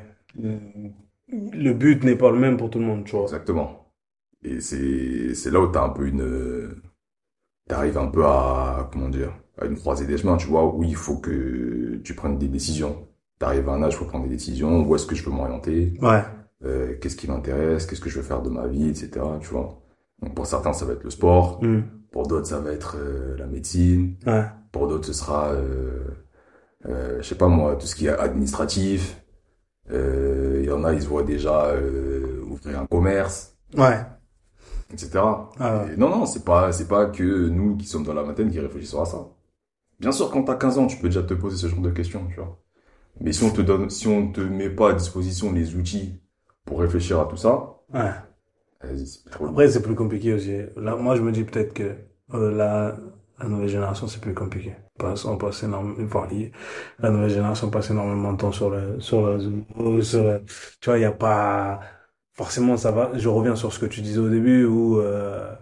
le but n'est pas le même pour tout le monde, tu vois. Exactement. Et c'est, c'est là où t'as un peu une, t'arrives un peu à, comment dire, à une croisée des chemins, tu vois, où il faut que tu prennes des décisions. T'arrives à un âge, faut prendre des décisions, où est-ce que je veux m'orienter, Ouais, euh, qu'est-ce qui m'intéresse, qu'est-ce que je veux faire de ma vie, etc., tu vois. Donc pour certains, ça va être le sport, Hmm. pour d'autres, ça va être euh, la médecine, ouais, pour d'autres, ce sera, euh, euh, je sais pas moi, tout ce qui est administratif. Euh, Il y en a, ils se voient déjà euh, ouvrir un commerce ouais, etc. Ah ouais. Et non, non, c'est pas, c'est pas que nous qui sommes dans la vingtaine qui réfléchissons à ça. Bien sûr, quand t'as 15 ans, tu peux déjà te poser ce genre de questions, tu vois. Mais si on te donne, si on te met pas à disposition les outils pour réfléchir à tout ça, ouais. Après, c'est plus compliqué aussi. Là, moi, je me dis peut-être que euh, la, la nouvelle génération, c'est plus compliqué. Parce on passe énormément, enfin, la nouvelle génération passe énormément de temps sur le, sur le, sur le- tu vois, il y a pas, forcément, ça va, je reviens sur ce que tu disais au début où, euh,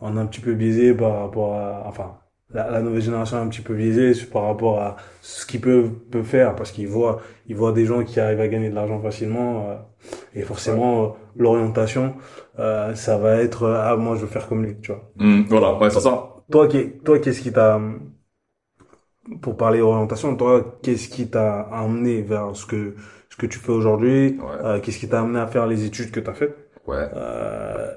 on est un petit peu biaisé par rapport à, enfin, la, la nouvelle génération est un petit peu biaisée par rapport à ce qu'ils peuvent, peuvent faire parce qu'ils voient, ils voient des gens qui arrivent à gagner de l'argent facilement, euh, et forcément, euh, l'orientation, euh, ça va être, euh, ah, moi, je veux faire comme lui, tu vois. Hum, voilà, ouais, c'est ça. Toi, qui, toi, qu'est-ce qui t'a, pour parler orientation, toi, qu'est-ce qui t'a amené vers ce que, ce que tu fais aujourd'hui? Ouais, Euh, qu'est-ce qui t'a amené à faire les études que t'as faites? ouais. Euh,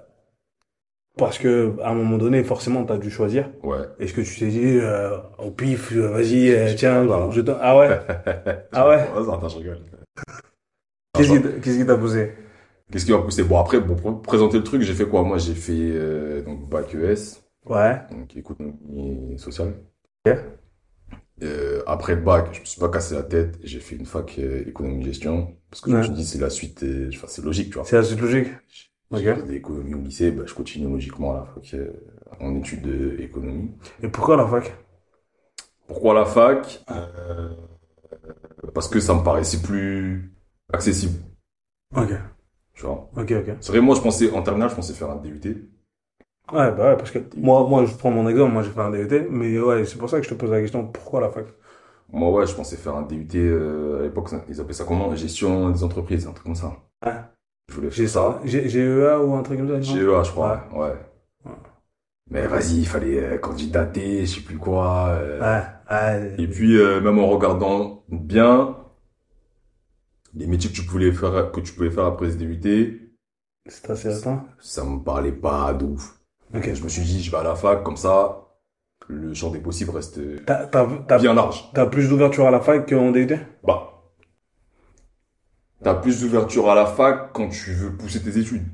parce que à un moment donné, forcément, t'as dû choisir. Ouais. Est-ce que tu t'es dit, euh, au pif, euh, vas-y, euh, tiens, je te... Ah ouais? (laughs) Ah ouais? Vas-y, attends, je rigole. (laughs) Qu'est-ce qui t'a- poussé? Qu'est-ce qui m'a poussé? Bon, après, bon, pour présenter le truc, j'ai fait quoi? Moi, j'ai fait euh, donc bac ES, Ouais. donc économie sociale. Ok. Euh, après le bac, je me suis pas cassé la tête. J'ai fait une fac euh, économie gestion parce que je me suis dit c'est la suite. euh, Enfin, c'est logique, tu vois. C'est la suite logique. J'ai l'économie au lycée, bah, je continue logiquement à la fac en études d'économie. Et pourquoi la fac? Pourquoi la fac? Parce que ça me paraissait plus accessible, Ok, tu vois. ok, ok. C'est vrai, moi, je pensais en terminale, je pensais faire un DUT. Ouais, bah ouais, parce que moi, moi, je prends mon exemple, moi j'ai fait un DET, mais ouais, c'est pour ça que je te pose la question, pourquoi la fac? Moi, ouais, je pensais faire un DUT euh, à l'époque, ils appelaient ça comment? Gestion des entreprises, un truc comme ça. Ouais. Je voulais J'ai faire ça. GEA ou un truc comme ça GEA, je crois. Ouais. Ouais. Mais vas-y, il fallait euh, candidater, je sais plus quoi. euh. Ouais, ouais. Et puis, euh, même en regardant bien les métiers que tu pouvais faire, que tu pouvais faire après ce DUT, C'est assez ça me parlait pas de ouf. Ok. Je me suis dit, je vais à la fac, comme ça, le champ des possibles reste euh, T'as, t'as, t'as, bien large. t'as plus d'ouverture à la fac qu'en DUT Bah, t'as plus d'ouverture à la fac quand tu veux pousser tes études,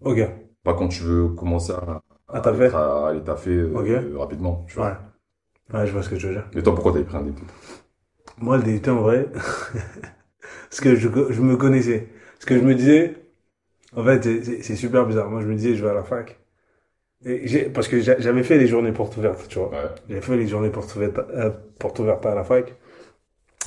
Ok. pas quand tu veux commencer à, À à aller taffer euh, Ok. rapidement. Tu vois. Ouais. Ouais, je vois ce que tu veux dire. Et toi, pourquoi t'avais pris un DUT Moi, le DUT, en vrai, (laughs) parce que je, je me connaissais. Ce que je me disais, en fait, c'est super bizarre. Moi, je me disais, je vais à la fac. Et parce que j'a- j'avais fait les journées portes ouvertes, tu vois. Ouais. J'avais fait les journées portes ouvertes, euh, portes ouvertes à la fac.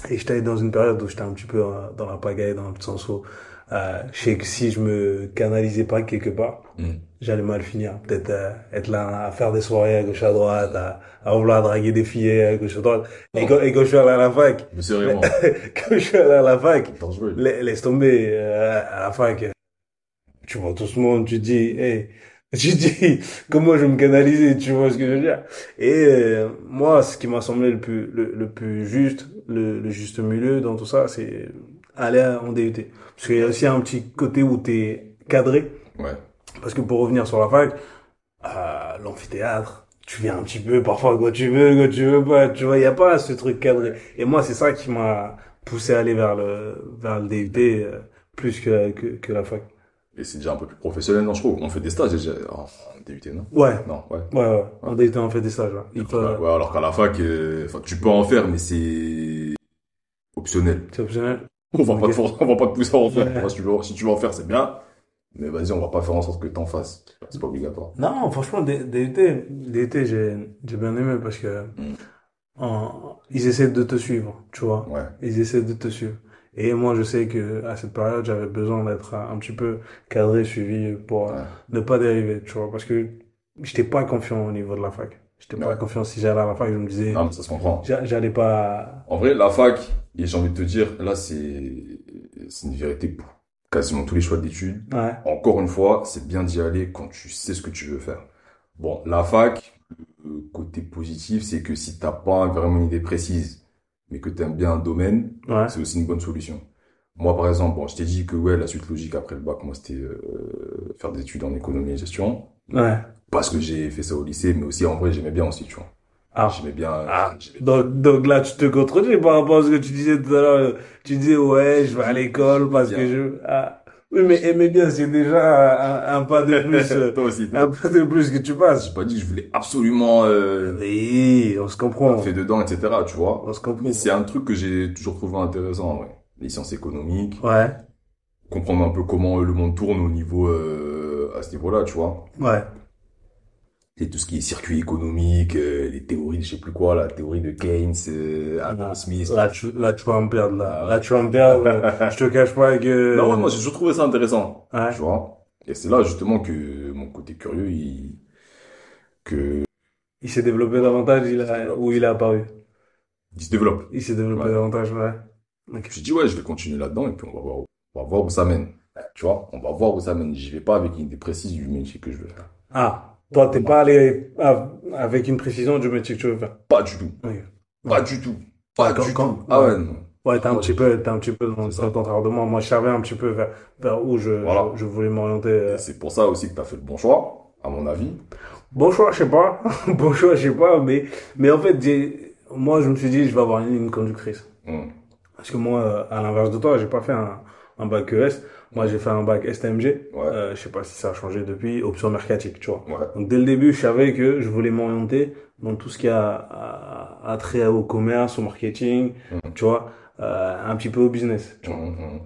Et j'étais dans une période où j'étais un petit peu euh, dans la pagaille, dans le sens où euh, je sais que si je me canalisais pas quelque part, Mm. j'allais mal finir. Peut-être euh, être là à faire des soirées à gauche à droite, à, à vouloir draguer des filles à gauche à droite. Et quand, et quand je suis allé à la fac, Mais sérieusement, (laughs) quand je suis allé à la fac, laisse tomber euh, à la fac. Tu vois tout ce monde, tu dis, hey, tu te dis, comment je vais me canaliser, tu vois ce que je veux dire? Et euh, moi, ce qui m'a semblé le plus, le, le plus juste, le, le juste milieu dans tout ça, c'est aller en DUT. Parce qu'il y a aussi un petit côté où t'es cadré. Ouais. Parce que pour revenir sur la fac, euh, l'amphithéâtre, tu viens un petit peu parfois quand tu veux, quand tu veux pas, tu vois, il y a pas ce truc cadré. Et moi, c'est ça qui m'a poussé à aller vers le vers le DUT euh, plus que, que que la fac. Et c'est déjà un peu plus professionnel, non, je trouve. On fait des stages déjà en DUT, non? Ouais, Non, ouais. ouais, ouais. En DUT, on fait des stages. Ouais. Il Ouais, alors qu'à la fac, euh, tu peux en faire, mais c'est optionnel. C'est optionnel. On va pas te, for- (laughs) on va pas te pousser à en faire. Ouais. Si, tu veux, si tu veux en faire, c'est bien. Mais vas-y, on va pas faire en sorte que t'en fasses. C'est pas obligatoire. Non, franchement, DUT, DUT, j'ai j'ai bien aimé parce que Mm. en- ils essaient de te suivre, tu vois. Ouais. ils essaient de te suivre. Et moi, je sais que à cette période, j'avais besoin d'être un petit peu cadré, suivi pour euh, Ouais. ne pas dériver, tu vois, parce que j'étais pas confiant au niveau de la fac. J'étais pas Ouais. confiant si j'allais à la fac, je me disais, Non, mais ça se comprend. j'a- j'allais pas. En vrai, la fac, et j'ai envie de te dire, là, c'est, c'est une vérité pour quasiment tous les choix d'études. Ouais, Encore une fois, c'est bien d'y aller quand tu sais ce que tu veux faire. Bon, la fac, le côté positif, c'est que si t'as pas vraiment une idée précise, mais que t'aimes bien un domaine, ouais, c'est aussi une bonne solution. Moi, par exemple, bon, je t'ai dit que ouais, la suite logique après le bac, moi, c'était euh, faire des études en économie et gestion, ouais. parce que j'ai fait ça au lycée, mais aussi en vrai, j'aimais bien aussi, tu vois. Ah. J'aimais bien. Ah. Donc, donc là, tu te contredis par rapport à ce que tu disais tout à l'heure. Tu disais, ouais, je vais à l'école parce que je... Ah. Oui, mais aimer bien, c'est déjà un, un pas de (laughs) plus, euh, Toi aussi. un pas de plus que tu passes. J'ai pas dit que je voulais absolument euh, Oui, on se comprend. fait dedans, etc. Tu vois. On se comprend. Mais c'est un truc que j'ai toujours trouvé intéressant, vrai. Les sciences économiques, Ouais, comprendre un peu comment le monde tourne au niveau euh, à ce niveau-là, tu vois. ouais. Et tout ce qui est circuit économique, euh, les théories de je sais plus quoi, la théorie de Keynes, euh, Adam. Smith. Là, tu, là, tu vas me perdre, là. Là, tu vas (laughs) me perdre. euh, je te cache pas que... Non, ouais, moi j'ai toujours trouvé ça intéressant, Ouais. tu vois? Et c'est là justement que mon côté curieux, il... que Il s'est développé davantage, il a, où il a apparu. il se développe. Il s'est développé Ouais. davantage, ouais. Ok. J'ai dit ouais, je vais continuer là-dedans et puis on va voir, on va voir où ça mène. Tu vois, on va voir où ça mène. J'y vais pas avec une idée précise du métier que je veux faire. Ah, toi, t'es pas allé avec une précision du métier que tu veux faire? Pas du tout. Pas du tout. Pas Quand- du quand- tout. Ah ouais, non. Ouais, t'es un petit peu, t'es un petit peu dans ça. contraire de moi. Moi, je savais un petit peu vers, vers où je, Voilà. je, je voulais m'orienter. euh. C'est pour ça aussi que t'as fait le bon choix. à mon avis. Bon choix, je sais pas. (laughs) bon choix, je sais pas. Mais, mais en fait, j'ai, moi, je me suis dit, je vais avoir une, une conductrice. Hmm. Parce que moi, euh, à l'inverse de toi, j'ai pas fait un, un bac ES. Moi, j'ai fait un bac STMG. Ouais. Euh, je sais pas si ça a changé depuis. Option mercatique, tu vois. Ouais. Donc dès le début, je savais que je voulais m'orienter dans tout ce qui a à, à trait au commerce, au marketing, Mhm. tu vois, euh, un petit peu au business. Tu vois. Hmm, hmm.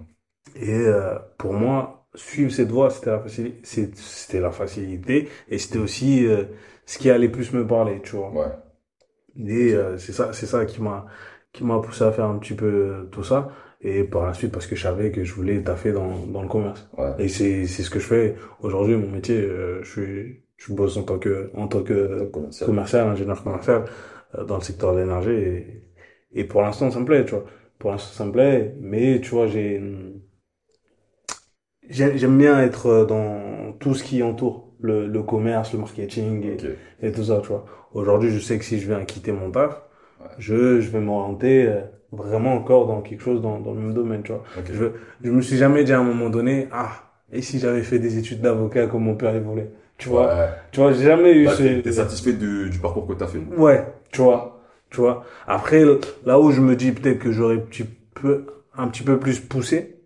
Et euh, pour moi, suivre cette voie, c'était la facilité, c'était la facilité, et c'était aussi euh, ce qui allait plus me parler, tu vois. Ouais. Et euh, c'est ça, c'est ça qui m'a qui m'a poussé à faire un petit peu euh, tout ça. Et par la suite, parce que je savais que je voulais taffer dans dans le commerce. Ouais. Et c'est c'est ce que je fais aujourd'hui. Mon métier, euh, je suis je bosse en tant que en tant que Commercial. commercial, ingénieur commercial euh, dans le secteur de l'énergie. Et, et pour l'instant, ça me plaît, tu vois. Pour l'instant, ça me plaît. Mais tu vois, j'ai j'aime bien être dans tout ce qui entoure le le commerce, le marketing et, tout ça, tu vois. Aujourd'hui, je sais que si je viens quitter mon taf, Ouais. je, je vais m'orienter euh, vraiment encore dans quelque chose dans, dans le même domaine, tu vois. Ok. Je, je me suis jamais dit à un moment donné, ah, et si j'avais fait des études d'avocat comme mon père les voulait, tu vois. Ouais. Tu vois, j'ai jamais eu Là, ce... t'es satisfait du, du parcours que t'as fait. Ouais, tu vois, tu vois. Après, là où je me dis peut-être que j'aurais un petit peu, un petit peu plus poussé,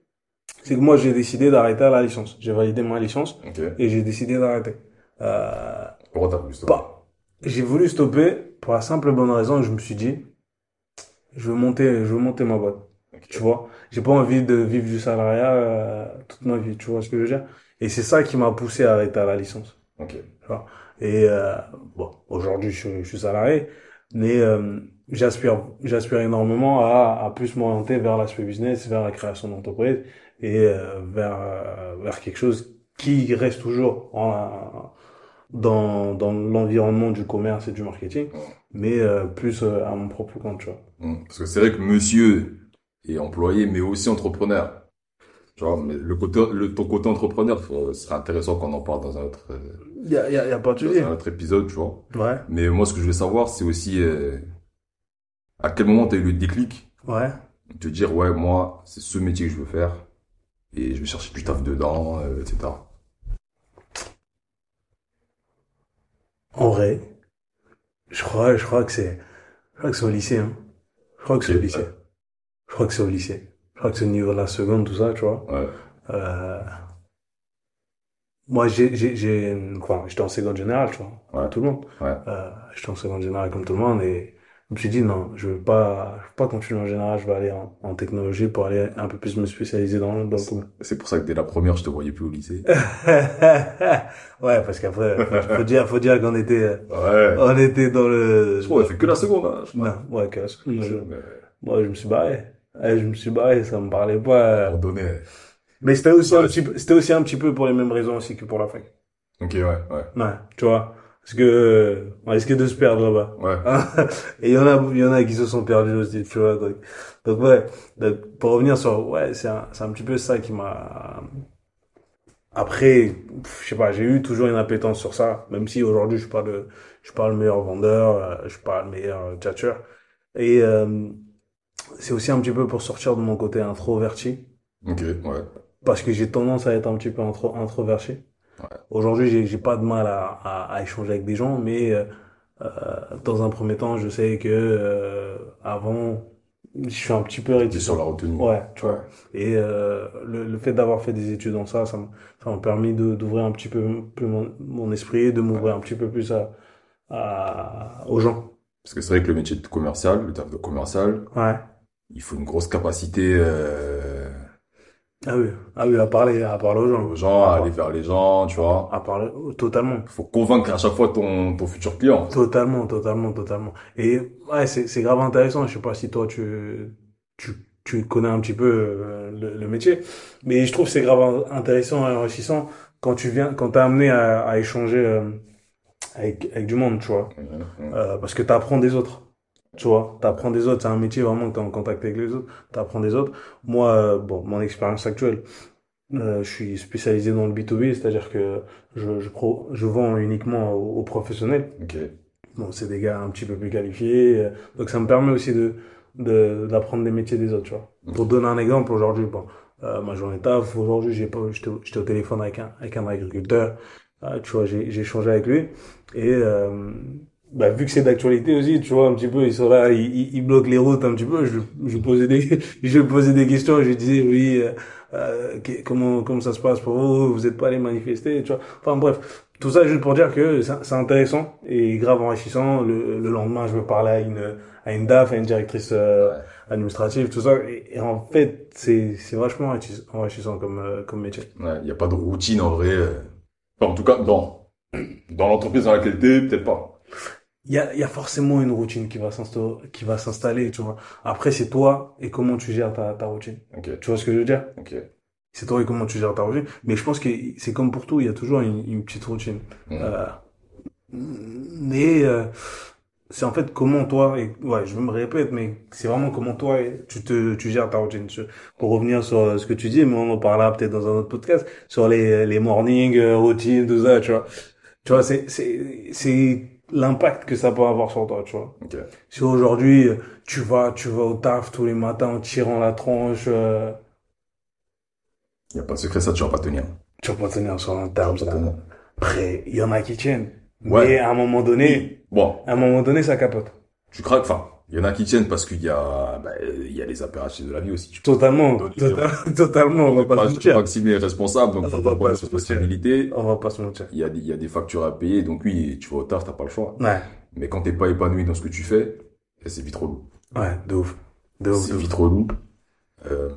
c'est que moi, j'ai décidé d'arrêter à la licence. J'ai validé ma licence Ok. et j'ai décidé d'arrêter. Euh, Pourquoi t'as voulu stopper? Bah, j'ai voulu stopper pour la simple bonne raison que je me suis dit, je veux monter, je veux monter ma boîte. Ok. Tu vois, j'ai pas envie de vivre du salariat euh, toute ma vie. Tu vois ce que je veux dire? Et c'est ça qui m'a poussé à arrêter à la licence. Ok. Et euh, bon, aujourd'hui, je, suis- je suis salarié, mais euh, j'aspire, j'aspire énormément à, à plus m'orienter vers l'aspect business, vers la création d'entreprise et euh, vers euh, vers quelque chose qui reste toujours en, dans dans l'environnement du commerce et du marketing, mais euh, plus euh, à mon propre compte, tu vois. Parce que c'est vrai que monsieur est employé, mais aussi entrepreneur. Tu vois, mais le côté, le, ton côté entrepreneur, faut- ce serait intéressant qu'on en parle dans un autre, euh, Y a, y a, y a pas de un autre épisode, tu vois. Ouais, Mais moi, ce que je voulais savoir, c'est aussi, euh, à quel moment t'as eu le déclic? Ouais. de te dire, ouais, moi, c'est ce métier que je veux faire, et je vais chercher du taf dedans, euh, etc. En vrai, je crois, je crois que c'est, je crois que c'est au lycée, hein. Je crois que c'est au lycée. Je crois que c'est au lycée. Je crois que c'est au niveau de la seconde, tout ça, tu vois. Ouais. Euh, moi, j'ai, j'ai, j'ai, quoi, j'étais en seconde générale, tu vois, Ouais. comme tout le monde. Ouais. Euh, j'étais en seconde générale comme tout le monde et je me suis dit non, je veux pas, je veux pas continuer en général, je vais aller en, en technologie pour aller un peu plus me spécialiser dans, dans. C'est pour ça que dès la première, je te voyais plus au lycée. (laughs) ouais, parce qu'après, faut, faut dire, faut dire qu'on était, Ouais. on était dans le, Je crois, fait que la seconde, hein. je crois. non, ouais, que la seconde. Moi, je, Mais, moi, je me suis barré. Ouais, je me suis barré, ça me parlait pas. on donnait. Mais c'était aussi Ouais. un petit peu, c'était aussi un petit peu pour les mêmes raisons aussi que pour la fac. Ok, ouais, ouais. Ouais, tu vois. Parce que, on risquait de se perdre là-bas. Ouais. (laughs) Et il y en a, il y en a qui se sont perdus aussi, tu vois. Donc, donc ouais, donc, pour revenir sur, ouais, c'est un, c'est un petit peu ça qui m'a, après, je sais pas, j'ai eu toujours une appétence sur ça, même si aujourd'hui je suis pas le, je suis pas le meilleur vendeur, euh, je suis pas le meilleur euh, tchatcheur. Et, euh, c'est aussi un petit peu pour sortir de mon côté introverti Ok, ouais. parce que j'ai tendance à être un petit peu intro, introverti. Aujourd'hui, j'ai, j'ai pas de mal à, à, à échanger avec des gens, mais euh, euh, dans un premier temps, je sais que euh, avant, je suis un petit peu réticent. sur la retenue. Ouais, tu vois. Et euh, le, le fait d'avoir fait des études dans ça, ça m'a ça m'a permis de d'ouvrir un petit peu plus mon, mon esprit, de m'ouvrir un petit peu plus à, à aux gens. Parce que c'est vrai que le métier de commercial, le taf de commercial, Ouais. il faut une grosse capacité euh, Ah oui, ah oui, à parler, à parler aux gens. aux gens, à aller vers les gens, tu vois. À parler, totalement. Il faut convaincre à chaque fois ton, ton futur client. Totalement, totalement, totalement. Et ouais, c'est c'est grave intéressant. Je sais pas si toi tu tu tu connais un petit peu euh, le, le métier, mais je trouve que c'est grave intéressant et enrichissant quand tu viens, quand t'es amené à, à échanger euh, avec avec du monde, tu vois, euh, parce que t'apprends des autres. Tu vois, t'apprends des autres. C'est un métier vraiment que t'es en contact avec les autres. T'apprends des autres. Moi, euh, bon, mon expérience actuelle, euh, je suis spécialisé dans le B2B, c'est-à-dire que je je, pro, je vends uniquement aux, aux professionnels. Bon, c'est des gars un petit peu plus qualifiés, euh, donc ça me permet aussi de de d'apprendre les métiers des autres, tu vois. Pour donner un exemple, aujourd'hui, bon, euh, ma journée taf, aujourd'hui, j'ai pas, j'étais au- téléphone avec un avec un agriculteur tu vois, j'ai échangé avec lui et bah, vu que c'est d'actualité aussi, tu vois, un petit peu, ils sont là, ils, ils, ils bloquent les routes un petit peu. Je, je posais des, (laughs) je posais des questions, je disais oui, euh, euh, comment comment ça se passe pour vous? Vous êtes pas allé manifester, tu vois. Enfin bref, tout ça juste pour dire que c'est intéressant et grave enrichissant. Le, le lendemain, je me parlais à une à une DAF, à une directrice euh, Ouais. administrative, tout ça. Et, et en fait, c'est c'est vachement enrichis- enrichissant comme euh, comme métier. Ouais, il n'y a pas de routine en vrai. Enfin, en tout cas, dans, dans l'entreprise dans laquelle t'es, peut-être pas. Il y a, y a forcément une routine qui va s'installer, qui va s'installer, tu vois. Après, c'est toi et comment tu gères ta, ta routine. Ok, Tu vois ce que je veux dire? ok. C'est toi et comment tu gères ta routine. Mais je pense que c'est comme pour tout, il y a toujours une, une petite routine. Mm. Euh, mais euh, c'est en fait comment toi, et ouais, je me répète, mais c'est vraiment comment toi et tu te, tu gères ta routine. Pour revenir sur euh, ce que tu dis, mais on en parlera peut-être dans un autre podcast, sur les, les mornings, euh, routines, tout ça, tu vois. Tu vois, c'est, c'est, c'est l'impact que ça peut avoir sur toi, tu vois. Ok. Si aujourd'hui, tu vas, tu vas au taf tous les matins en tirant la tronche, euh, n'y a pas de secret, ça, tu vas pas tenir. tu vas pas tenir sur un tenir. Après, il y en a qui tiennent. Ouais. Mais à un moment donné, Bon, à un moment donné, ça capote. tu craques, enfin, il y en a qui tiennent parce qu'il y a, bah, il y a les impératifs de la vie aussi. Totalement, Donner- total- (laughs) totalement, on va pas se mentir. Maxime est responsable, donc On va pas pas se responsabilité. On va pas se mentir. Il y a des, il y a des factures à payer, donc oui, tu vas au taf, t'as pas le choix. Ouais, Mais quand t'es pas épanoui dans ce que tu fais, eh, c'est vite relou. ouais, de ouf. De ouf, C'est vite relou. Euh,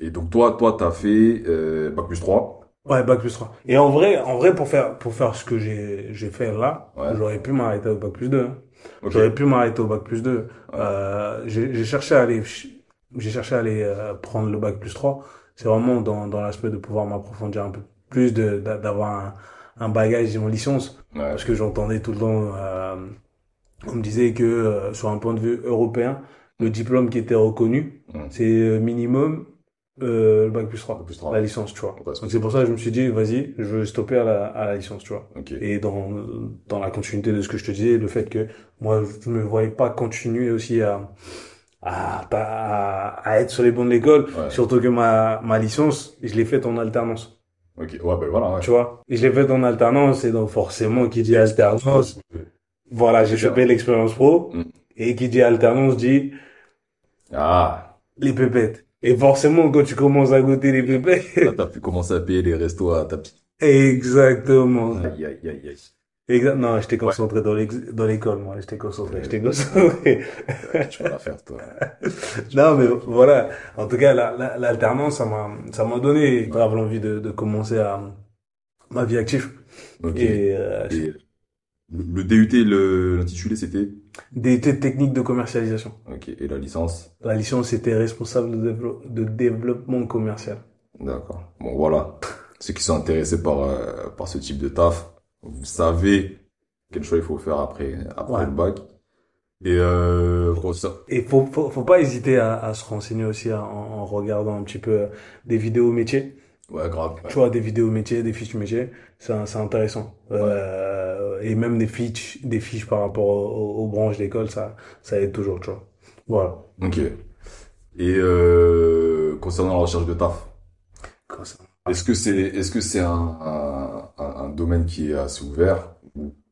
et donc toi, toi, t'as fait, euh, bac plus 3. Ouais, bac plus 3. Et en vrai, en vrai, pour faire, pour faire ce que j'ai, j'ai fait là, Ouais. j'aurais pu m'arrêter au bac plus 2. hein. J'aurais pu m'arrêter au bac plus 2. Euh, j'ai cherché à aller, j'ai cherché à aller euh, prendre le bac plus 3. C'est vraiment dans, dans l'aspect de pouvoir m'approfondir un peu plus, de, d'avoir un, un bagage en licence. Ouais. Parce que j'entendais tout le temps, euh, on me disait que sur un point de vue européen, le diplôme qui était reconnu, Mm. c'est minimum euh, le bac plus 3, Bac plus 3. la licence, tu vois. Donc c'est pour ça que je me suis dit, vas-y, je veux stopper à la, à la licence, tu vois. Ok. Et dans, dans la continuité de ce que je te disais, le fait que moi, je me voyais pas continuer aussi à, à, à, à être sur les bancs de l'école, Ouais. surtout que ma, ma licence, je l'ai faite en alternance, Ok. Ouais, ben voilà, ouais. tu vois? Et je l'ai faite en alternance, et donc forcément, qui dit alternance, voilà, j'ai chopé l'expérience pro, Mm. et qui dit alternance dit Ah, les pépettes. Et forcément, quand tu commences à goûter les là, (laughs) t'as pu commencer à payer les restos à ta petite. exactement. Aïe, aïe, aïe, aïe. Exa- non, j'étais concentré dans l'école, moi. J'étais concentré, j'étais concentré. Tu vas la faire, toi. (laughs) non, mais voilà. En tout cas, la- la- l'alternance, ça m'a, ça m'a donné grave l'envie de, de commencer à ma vie active. Ok. Et, euh, Et le, le DUT, le, l'intitulé, c'était? Des des techniques de commercialisation. Ok. Et la licence? La licence était responsable de, dévelop- de développement commercial. D'accord. Bon, voilà. (laughs) Ceux qui sont intéressés par, euh, par ce type de taf, vous savez quel choix il faut faire après, après Ouais. le bac. Et, euh, gros, ça, Et faut, faut, faut pas hésiter à, à se renseigner aussi en, en regardant un petit peu euh, des vidéos métiers. Ouais, grave. Tu vois, des vidéos métiers, des fiches métiers, c'est c'est intéressant. Euh, et même des fiches, des fiches par rapport aux, aux branches d'école, ça, ça aide toujours, tu vois. Voilà. Ok. Et, euh, concernant la recherche de taf, est-ce que c'est, est-ce que c'est un, un, un, domaine qui est assez ouvert? ou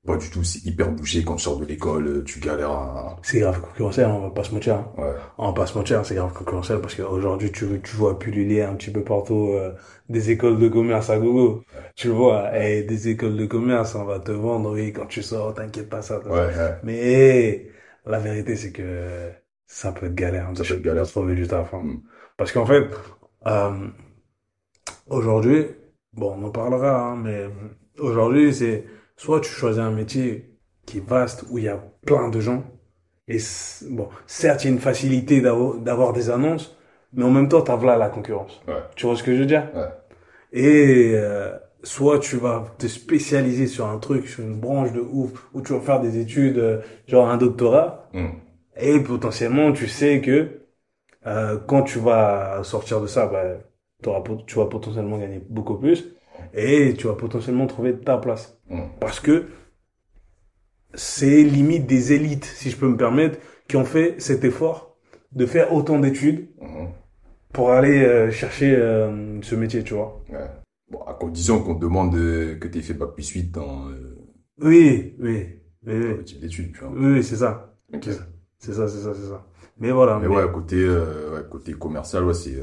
pas du tout, c'est hyper bouché quand tu sors de l'école, tu galères à, C'est grave concurrentiel, on va pas se mentir. hein. ouais. On va pas se mentir, c'est grave concurrentiel parce qu'aujourd'hui, tu, tu vois pulluler un petit peu partout euh, des écoles de commerce à gogo. Tu vois, et des écoles de commerce, on va te vendre, oui, quand tu sors, t'inquiète pas ça. Ouais, ouais. Mais la vérité, c'est que ça peut être galère. hein, Ça peut être galère. trouver du taf. hein. Mm. Parce qu'en fait, euh, aujourd'hui, bon, on en parlera, hein, mais aujourd'hui, c'est soit tu choisis un métier qui est vaste, où il y a plein de gens, et bon, certes, il y a une facilité d'avoir des annonces, mais en même temps, t'as là la concurrence. Ouais. Tu vois ce que je veux dire? Ouais. Et euh, soit tu vas te spécialiser sur un truc, sur une branche de ouf, où tu vas faire des études, euh, genre un doctorat, Mm. et potentiellement tu sais que euh, quand tu vas sortir de ça, bah, tu vas potentiellement gagner beaucoup plus, et tu vas potentiellement trouver ta place. Mm. Parce que c'est limite des élites, si je peux me permettre, qui ont fait cet effort de faire autant d'études Mhm. pour aller euh, chercher euh, ce métier, tu vois. Ouais. Bon, à condition qu'on te demande euh, que t'aies fait bac plus 8 dans euh, Oui, oui, oui, oui. type d'études, tu vois. Oui, c'est ça. C'est ça. C'est ça, c'est ça. Mais voilà. Mais ouais, côté, ouais, côté commercial, ouais, c'est,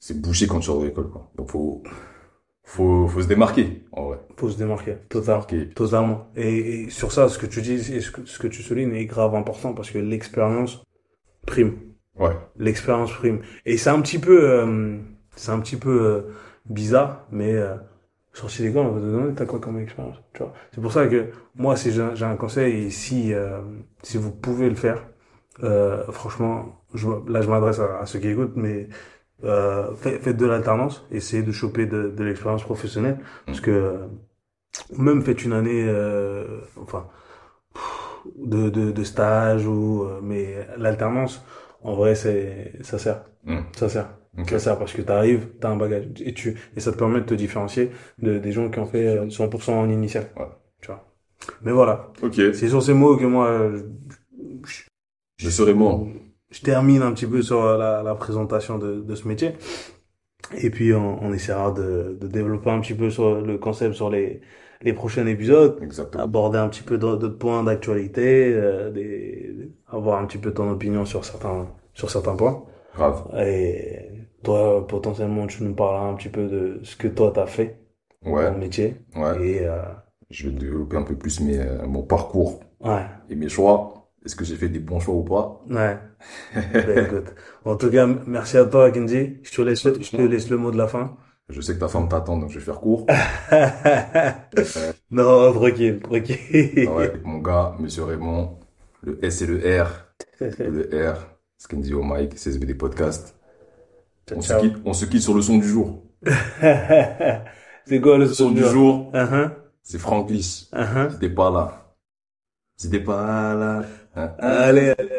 c'est bouché quand tu sors de l'école, quoi. Donc, faut, faut, faut se démarquer, en vrai. Faut se démarquer. Total. Démarquer. Totalement. Et, et sur ça, ce que tu dis et ce que, ce que tu soulignes est grave important parce que l'expérience prime. Ouais. L'expérience prime. Et c'est un petit peu, euh, c'est un petit peu euh, bizarre, mais euh, sorti d'école, on va te demander t'as quoi comme expérience. Tu vois? C'est pour ça que moi, si j'ai j'ai un conseil et si euh, si vous pouvez le faire, euh, franchement, je, là je m'adresse à, à ceux qui écoutent, mais euh, faites, de l'alternance, essayez de choper de, de l'expérience professionnelle, parce que euh, même faites une année, euh, enfin, de, de, de stage ou, euh, mais l'alternance, en vrai, c'est, ça sert, Hmm. ça sert, ça sert parce que t'arrives, t'as un bagage et tu, et ça te permet de te différencier de, des gens qui ont fait euh, 100% en initial. Ouais. Tu vois. Mais voilà. Ok. C'est sur ces mots que moi, je, Je serai mort. Je termine un petit peu sur la, la présentation de, de ce métier. Et puis, on, on essaiera de, de développer un petit peu sur le concept sur les, les prochains épisodes, Exactement. aborder un petit peu d'autres points d'actualité, euh, avoir un petit peu ton opinion sur certains, sur certains points. Grave. Et toi, potentiellement, tu nous parleras un petit peu de ce que toi t'as fait dans Ouais. le métier. Ouais. Et, euh, Je vais développer un peu plus mes, euh, mon parcours ouais, et mes choix. Est-ce que j'ai fait des bons choix ou pas? ouais. Ben, écoute. En tout cas, merci à toi, Kenji. Je te laisse, je te laisse le mot de la fin. Je sais que ta femme t'attend, donc je vais faire court. (laughs) non, tranquille, tranquille. Ouais, mon gars, monsieur Raymond, le S et le R, le R, Skenzi au mic, CSBD podcast. Ciao, On se quitte, on se quitte sur le son du jour. (laughs) C'est quoi le Le son son du jour, Uh-huh, c'est Franglish. uh-huh. Si t'es pas là. Si t'es pas là. Hein, hein. Allez, allez,